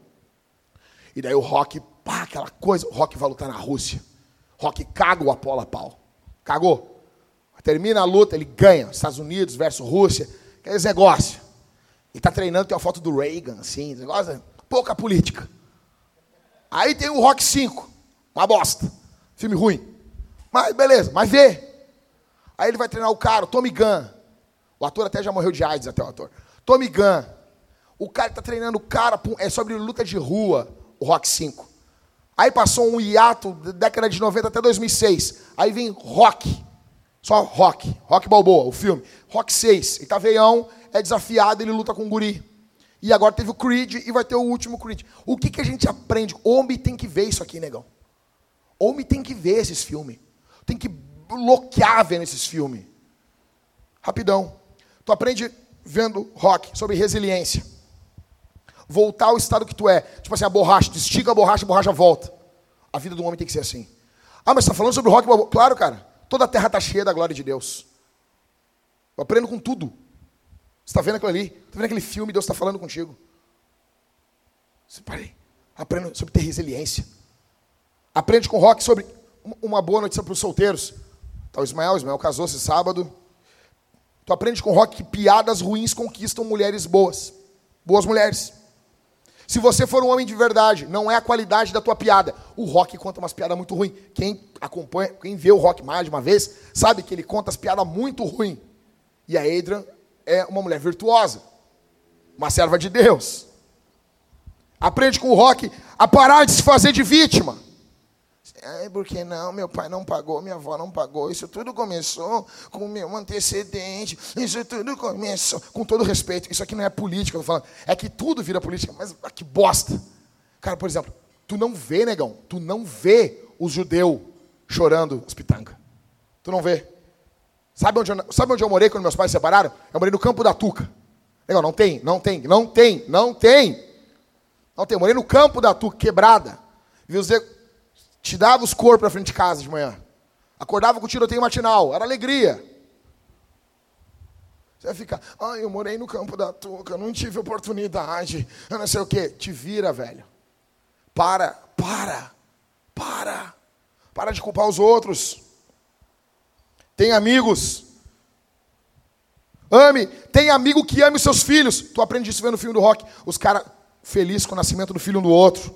E daí o Rock, pá, aquela coisa. O Rock vai lutar na Rússia. Rock caga o Apolo a pau. Cagou. Termina a luta, ele ganha. Estados Unidos versus Rússia. Aqueles negócios. Ele está treinando, tem a foto do Reagan, assim, negócio, pouca política. Aí tem o Rock 5, uma bosta. Filme ruim. Mas beleza, mas vê. Aí ele vai treinar o cara, o Tommy Gunn. O ator até já morreu de AIDS, até o ator. Tommy Gunn. O cara está treinando o cara, é sobre luta de rua, o Rock 5. Aí passou um hiato, década de 90 até 2006. Aí vem Rock Só Rock. Rock Balboa, o filme. Rock 6. Ele tá veião, é desafiado, ele luta com um guri. E agora teve o Creed e vai ter o último Creed. O que, que a gente aprende? Homem tem que ver isso aqui, negão. Homem tem que ver esses filmes. Tem que bloquear vendo esses filmes. Rapidão. Tu aprende vendo rock sobre resiliência. Voltar ao estado que tu é. Tipo assim, a borracha. Tu estica a borracha, a borracha volta. A vida do homem tem que ser assim. Ah, mas você está falando sobre rock? Claro, cara. Toda a terra está cheia da glória de Deus. Eu aprendo com tudo. Você está vendo aquilo ali? Está vendo aquele filme? Deus está falando contigo. Você parei. Aprendo sobre ter resiliência. Aprende com rock sobre uma boa notícia para os solteiros. Tá o Ismael, o Ismael casou esse sábado. Tu aprende com rock que piadas ruins conquistam mulheres boas. Boas mulheres. Se você for um homem de verdade, não é a qualidade da tua piada. O rock conta umas piadas muito ruins. Quem acompanha, quem vê o rock mais de uma vez, sabe que ele conta as piadas muito ruins. E a Adrian é uma mulher virtuosa, uma serva de Deus. Aprende com o rock a parar de se fazer de vítima. É porque não, meu pai não pagou, minha avó não pagou. Isso tudo começou com o meu antecedente. Isso tudo começou. Com todo respeito, isso aqui não é política, eu tô falando. É que tudo vira política, mas ah, que bosta. Cara, por exemplo, tu não vê, negão, tu não vê os judeus chorando as pitangas. Tu não vê. Sabe onde, eu, sabe onde eu morei quando meus pais se separaram? Eu morei no campo da Tuca. Negão, não tem, não tem, não tem, não tem. Não tem. Eu morei no campo da Tuca, quebrada. Viu dizer te dava os corpos para frente de casa de manhã. Acordava com o tiroteio matinal, era alegria. Você vai ficar, eu morei no campo da Tuca, não tive oportunidade, eu não sei o quê. Te vira, velho. Para, para, para. Para de culpar os outros. Tem amigos. Ame, tem amigo que ame os seus filhos. Tu aprende isso vendo o filme do rock. Os caras felizes com o nascimento do filho um do outro.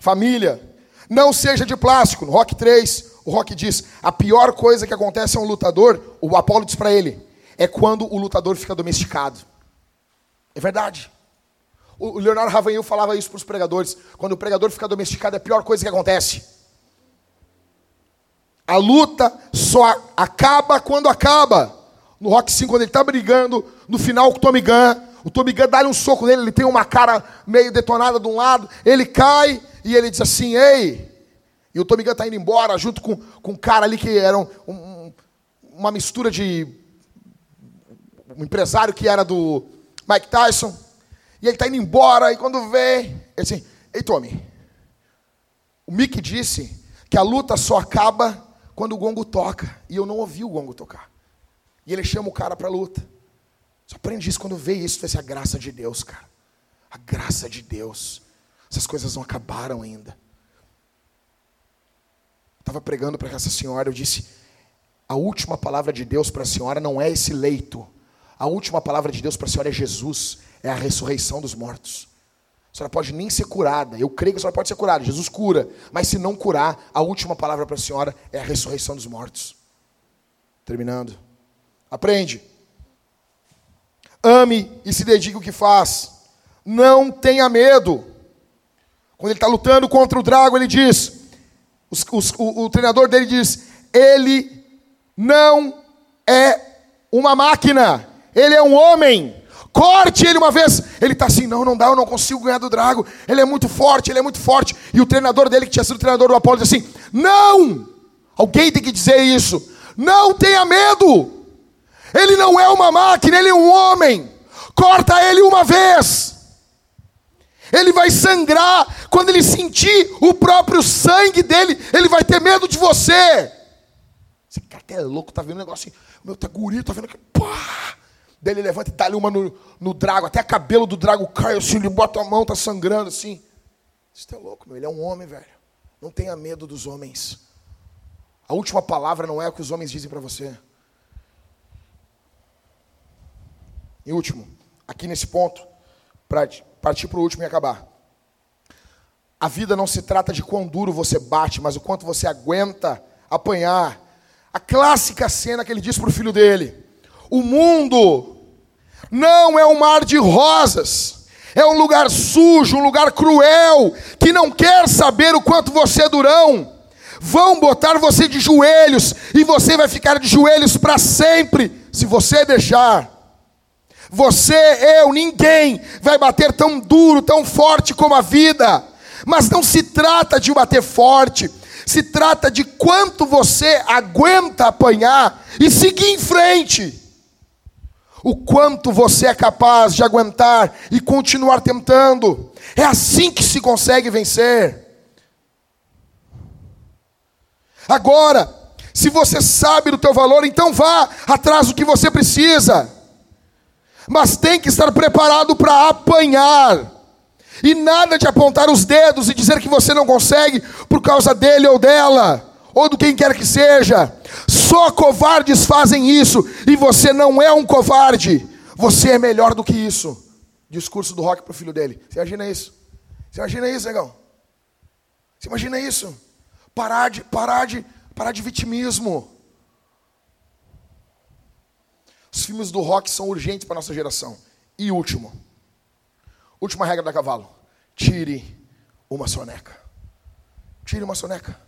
Família. Não seja de plástico. No Rock 3, o Rock diz: a pior coisa que acontece a um lutador, o Apolo diz para ele, é quando o lutador fica domesticado. É verdade. O Leonardo Ravanhil falava isso para os pregadores. Quando o pregador fica domesticado, é a pior coisa que acontece. A luta só acaba quando acaba. No Rock 5, quando ele está brigando, no final com o Tommy Gunn, o Tommy Gunn dá-lhe um soco nele, ele tem uma cara meio detonada de um lado, ele cai, e ele diz assim: Ei! E o Tommy Gunn está indo embora junto com, com um cara ali que era um, um, uma mistura de. Um empresário que era do Mike Tyson. E ele está indo embora, e quando vê, ele diz assim: Ei, Tommy, o Mick disse que a luta só acaba quando o gongo toca. E eu não ouvi o gongo tocar. E ele chama o cara para a luta. Só aprende isso quando vê isso, vai ser a graça de Deus, cara. A graça de Deus. Essas coisas não acabaram ainda. Estava pregando para essa senhora, eu disse: a última palavra de Deus para a senhora não é esse leito. A última palavra de Deus para a senhora é Jesus, é a ressurreição dos mortos. A senhora pode nem ser curada. Eu creio que a senhora pode ser curada. Jesus cura. Mas se não curar, a última palavra para a senhora é a ressurreição dos mortos. Terminando. Aprende. Ame e se dedique ao que faz. Não tenha medo. Quando ele está lutando contra o Drago, ele diz: os, os, o, o treinador dele diz: ele não é uma máquina, ele é um homem. Corte ele uma vez. Ele está assim: não, não dá, eu não consigo ganhar do Drago. Ele é muito forte, ele é muito forte. E o treinador dele, que tinha sido o treinador do Apolo, diz assim: não! Alguém tem que dizer isso. Não tenha medo. Ele não é uma máquina, ele é um homem. Corta ele uma vez. Ele vai sangrar. Quando ele sentir o próprio sangue dele, ele vai ter medo de você. Esse cara é louco, tá vendo um negócio assim. Meu tá guri, tá vendo que. Pá! Daí ele levanta e dá-lhe uma no, no drago. Até cabelo do drago cai assim, ele bota a mão, tá sangrando assim. Você é louco, meu. Ele é um homem, velho. Não tenha medo dos homens. A última palavra não é o que os homens dizem para você. E último, aqui nesse ponto, para partir para o último e acabar. A vida não se trata de quão duro você bate, mas o quanto você aguenta apanhar. A clássica cena que ele diz para o filho dele: O mundo não é um mar de rosas, é um lugar sujo, um lugar cruel, que não quer saber o quanto você é durão. Vão botar você de joelhos e você vai ficar de joelhos para sempre, se você deixar. Você, eu, ninguém vai bater tão duro, tão forte como a vida. Mas não se trata de bater forte, se trata de quanto você aguenta apanhar e seguir em frente. O quanto você é capaz de aguentar e continuar tentando. É assim que se consegue vencer. Agora, se você sabe do teu valor, então vá atrás do que você precisa. Mas tem que estar preparado para apanhar. E nada de apontar os dedos e dizer que você não consegue por causa dele ou dela, ou do quem quer que seja. Só covardes fazem isso, e você não é um covarde. Você é melhor do que isso. Discurso do rock para o filho dele. Você imagina isso? Você imagina isso, negão? Você imagina isso? Parar de, parar de, parar de vitimismo. Os filmes do rock são urgentes para nossa geração. E último. Última regra da cavalo. Tire uma soneca. Tire uma soneca.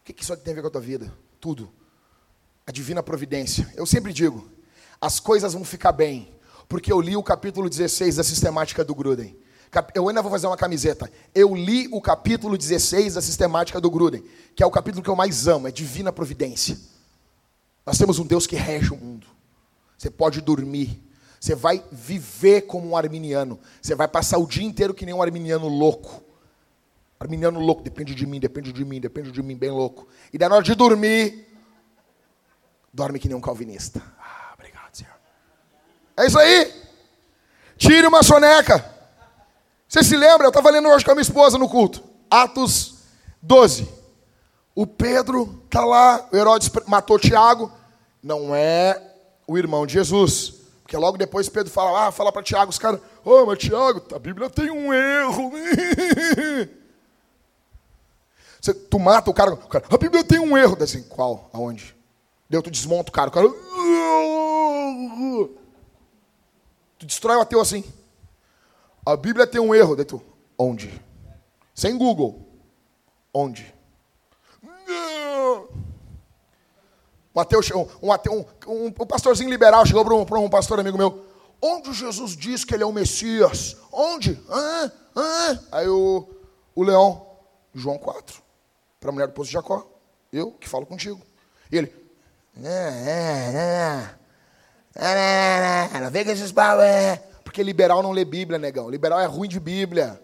O que isso tem a ver com a tua vida? Tudo. A divina providência. Eu sempre digo, as coisas vão ficar bem, porque eu li o capítulo 16 da sistemática do Gruden. Eu ainda vou fazer uma camiseta. Eu li o capítulo 16 da sistemática do Gruden, que é o capítulo que eu mais amo, é divina providência. Nós temos um Deus que rege o mundo. Você pode dormir. Você vai viver como um arminiano. Você vai passar o dia inteiro que nem um arminiano louco. Arminiano louco, depende de mim, depende de mim, depende de mim, bem louco. E da hora de dormir, dorme que nem um calvinista. Ah, obrigado, Senhor. É isso aí. Tire uma soneca. Você se lembra? Eu estava lendo hoje com a minha esposa no culto. Atos 12. O Pedro está lá, o Herodes matou Tiago. Não é o irmão de Jesus. Porque logo depois Pedro fala, ah, fala para Tiago, os caras, ô, oh, mas Tiago, a Bíblia tem um erro. Você, tu mata o cara, o cara, a Bíblia tem um erro. Assim, qual? Aonde? Deu, tu desmonta o cara, o cara. Tu destrói o ateu assim. A Bíblia tem um erro. Daí tu, onde? Sem Google. Onde? Ateu, um, um, um, um pastorzinho liberal chegou para um, para um pastor amigo meu. Onde Jesus diz que ele é o Messias? Onde? Ah, ah. Aí o, o leão, João 4, para a mulher do poço de Jacó. Eu que falo contigo. E ele, não, não, não, vem com esses é. Porque liberal não lê Bíblia, negão. Liberal é ruim de Bíblia.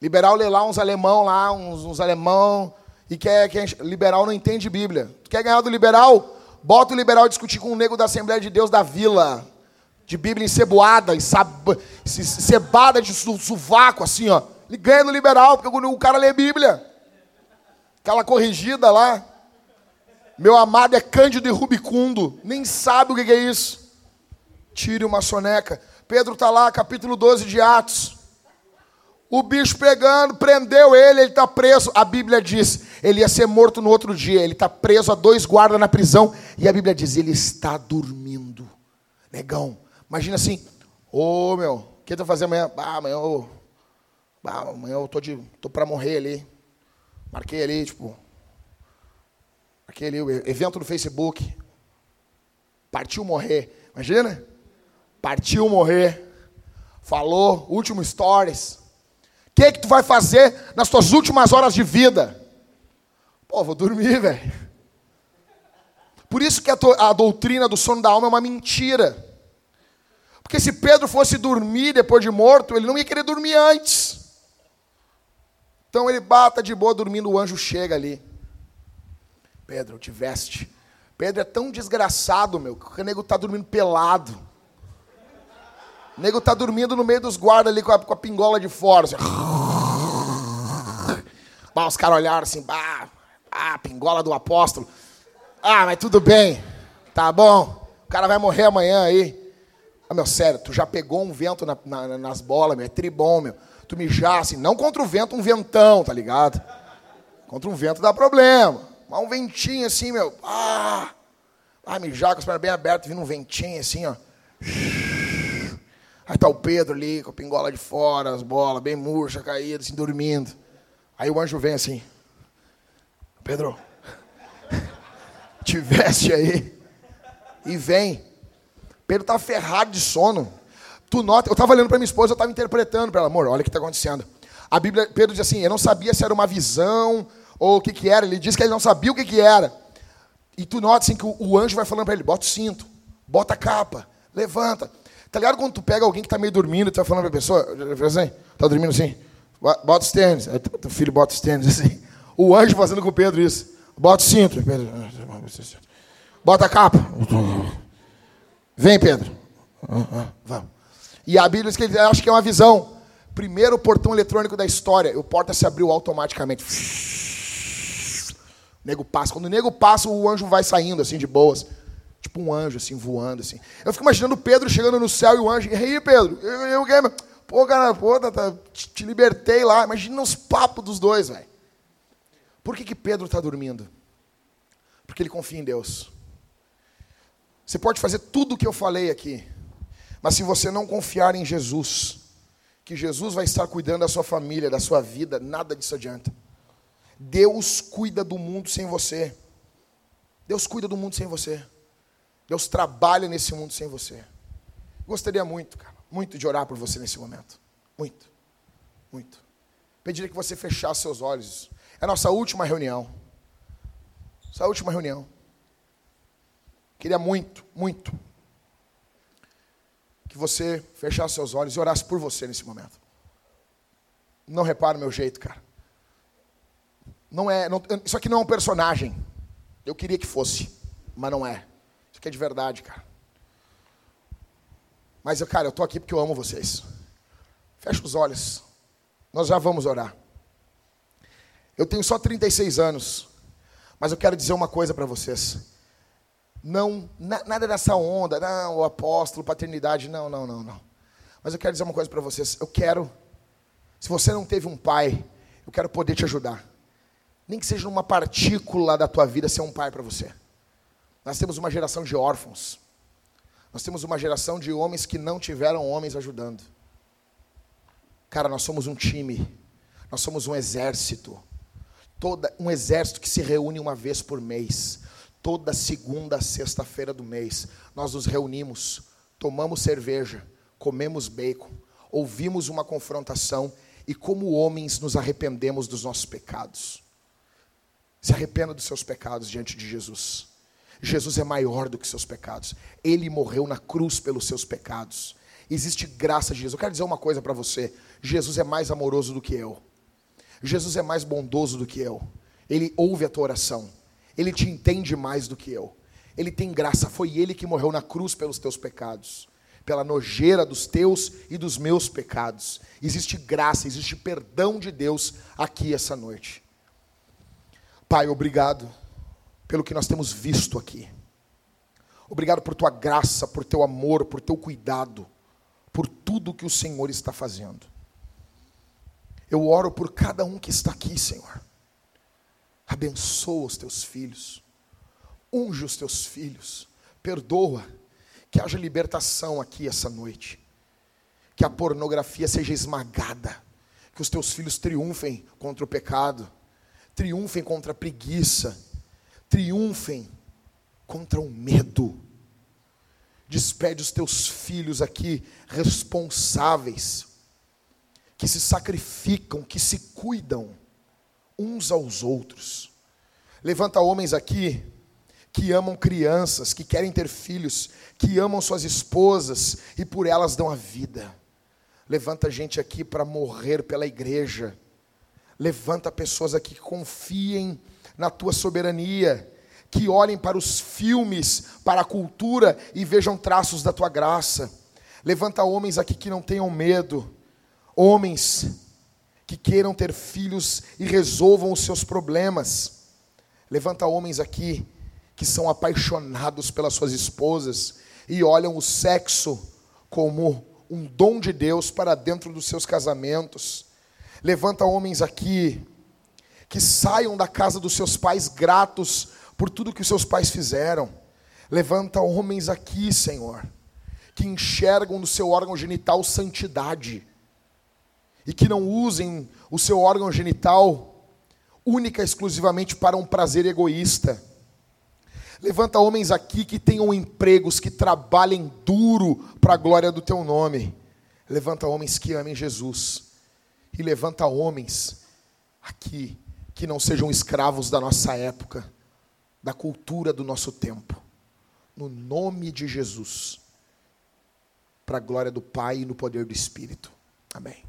Liberal lê lá uns alemão lá, uns, uns alemão e quer, quer liberal não entende Bíblia. Tu quer ganhar do liberal? Bota o liberal discutir com o nego da Assembleia de Deus da vila, de Bíblia enceboada, e cebada de sovaco, assim, ó. Ele ganha do liberal, porque o cara lê Bíblia. Aquela corrigida lá. Meu amado é Cândido e Rubicundo. Nem sabe o que é isso. Tire uma soneca. Pedro está lá, capítulo 12 de Atos. O bicho pegando, prendeu ele, ele está preso. A Bíblia diz, ele ia ser morto no outro dia. Ele está preso a dois guardas na prisão. E a Bíblia diz, ele está dormindo. Negão, imagina assim, ô oh, meu, o que eu vou fazer amanhã? Ah, amanhã eu, ah, amanhã eu tô, de, tô para morrer ali. Marquei ali, tipo, marquei ali o evento no Facebook. Partiu morrer, imagina? Partiu morrer. Falou, último stories que que tu vai fazer nas tuas últimas horas de vida? Pô, vou dormir, velho. Por isso que a, a doutrina do sono da alma é uma mentira. Porque se Pedro fosse dormir depois de morto, ele não ia querer dormir antes. Então ele bata de boa dormindo, o anjo chega ali. Pedro, te veste. Pedro é tão desgraçado, meu, que o nego tá dormindo pelado. O nego tá dormindo no meio dos guardas ali com a, com a pingola de fora. Assim. Bah, os caras olharam assim, bah, ah, pingola do apóstolo. Ah, mas tudo bem, tá bom. O cara vai morrer amanhã aí. Ah, meu, sério, tu já pegou um vento na, na, nas bolas, meu, é tribom, meu. Tu mijar assim, não contra o vento, um ventão, tá ligado? Contra um vento dá problema. Mas um ventinho assim, meu, ah, ah mijar com as pernas bem abertas, vindo um ventinho assim, ó. Aí tá o Pedro ali, com a pingola de fora, as bolas bem murcha, caídas, assim, dormindo. Aí o anjo vem assim: Pedro, te veste aí e vem. Pedro tá ferrado de sono. Tu nota, eu estava olhando para minha esposa, eu estava interpretando para ela, amor, olha o que está acontecendo. A Bíblia, Pedro diz assim: eu não sabia se era uma visão ou o que, que era. Ele diz que ele não sabia o que, que era. E tu nota assim que o, o anjo vai falando para ele: bota o cinto, bota a capa, levanta. Tá ligado quando tu pega alguém que está meio dormindo, tu vai falando para a pessoa, assim, tá dormindo assim, bota os tênis. Aí teu filho bota os tênis assim. O anjo fazendo com o Pedro isso. Bota o cinto. Pedro, bota a capa. Vem, Pedro. Vamos. E a Bíblia diz que ele acha que é uma visão. Primeiro portão eletrônico da história. O porta se abriu automaticamente. O nego passa. Quando o nego passa, o anjo vai saindo, assim, de boas. Tipo um anjo, assim, voando, assim. Eu fico imaginando Pedro chegando no céu e o anjo. E aí, Pedro? Eu, eu, eu, pô, cara, pô, tá, tá, te libertei lá. Imagina os papos dos dois, velho. Por que, que Pedro está dormindo? Porque ele confia em Deus. Você pode fazer tudo o que eu falei aqui. Mas se você não confiar em Jesus, que Jesus vai estar cuidando da sua família, da sua vida, nada disso adianta. Deus cuida do mundo sem você. Deus cuida do mundo sem você. Deus trabalha nesse mundo sem você. Gostaria muito, cara, muito de orar por você nesse momento. Muito. Muito. Pediria que você fechasse seus olhos. É a nossa última reunião. Essa última reunião. Queria muito, muito que você fechasse seus olhos e orasse por você nesse momento. Não repara o meu jeito, cara. Não é, não, isso aqui não é um personagem. Eu queria que fosse, mas não é. Isso aqui é de verdade, cara. Mas, cara, eu tô aqui porque eu amo vocês. Fecha os olhos. Nós já vamos orar. Eu tenho só 36 anos, mas eu quero dizer uma coisa para vocês. Não, na, nada dessa onda, não, o apóstolo, paternidade, não, não, não, não. Mas eu quero dizer uma coisa para vocês. Eu quero, se você não teve um pai, eu quero poder te ajudar. Nem que seja numa partícula da tua vida ser um pai para você. Nós temos uma geração de órfãos. Nós temos uma geração de homens que não tiveram homens ajudando. Cara, nós somos um time. Nós somos um exército. Toda, um exército que se reúne uma vez por mês toda segunda, sexta-feira do mês, nós nos reunimos, tomamos cerveja, comemos bacon, ouvimos uma confrontação e, como homens, nos arrependemos dos nossos pecados. Se arrependa dos seus pecados diante de Jesus. Jesus é maior do que seus pecados. Ele morreu na cruz pelos seus pecados. Existe graça de Jesus. Eu quero dizer uma coisa para você: Jesus é mais amoroso do que eu. Jesus é mais bondoso do que eu. Ele ouve a tua oração. Ele te entende mais do que eu. Ele tem graça. Foi Ele que morreu na cruz pelos teus pecados, pela nojeira dos teus e dos meus pecados. Existe graça, existe perdão de Deus aqui essa noite. Pai, obrigado pelo que nós temos visto aqui. Obrigado por tua graça, por teu amor, por teu cuidado, por tudo que o Senhor está fazendo. Eu oro por cada um que está aqui, Senhor. Abençoa os teus filhos. Unge os teus filhos. Perdoa. Que haja libertação aqui essa noite. Que a pornografia seja esmagada. Que os teus filhos triunfem contra o pecado. Triunfem contra a preguiça. Triunfem contra o medo. Despede os teus filhos aqui responsáveis, que se sacrificam, que se cuidam uns aos outros. Levanta homens aqui que amam crianças, que querem ter filhos, que amam suas esposas e por elas dão a vida. Levanta gente aqui para morrer pela igreja. Levanta pessoas aqui que confiem na tua soberania, que olhem para os filmes, para a cultura e vejam traços da tua graça. Levanta homens aqui que não tenham medo, homens que queiram ter filhos e resolvam os seus problemas. Levanta homens aqui que são apaixonados pelas suas esposas e olham o sexo como um dom de Deus para dentro dos seus casamentos. Levanta homens aqui que saiam da casa dos seus pais gratos por tudo que os seus pais fizeram. Levanta homens aqui, Senhor, que enxergam no seu órgão genital santidade e que não usem o seu órgão genital única e exclusivamente para um prazer egoísta. Levanta homens aqui que tenham empregos, que trabalhem duro para a glória do teu nome. Levanta homens que amem Jesus. E levanta homens aqui que não sejam escravos da nossa época, da cultura do nosso tempo. No nome de Jesus. Para a glória do Pai e no poder do Espírito. Amém.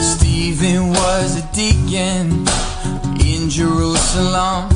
Stephen was a deacon in Jerusalem.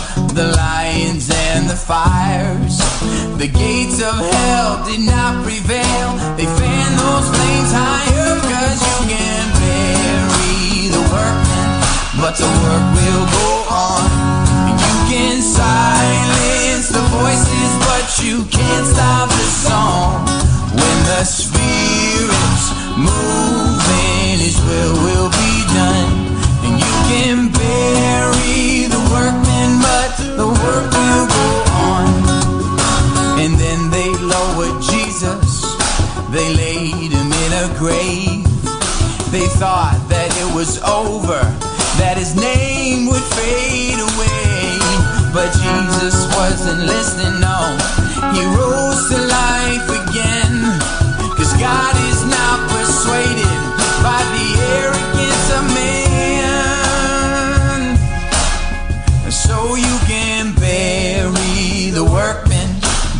the lions and the fires. The gates of hell did not prevail. They fanned those flames higher, cause you can bury the workmen, but the work will go on. You can silence the voices, but you can't stop the song. When the Spirit's moving, His will will be done. And you can bury the work will go on. And then they lowered Jesus, they laid him in a grave. They thought that it was over, that his name would fade away. But Jesus wasn't listening, no. He rose to life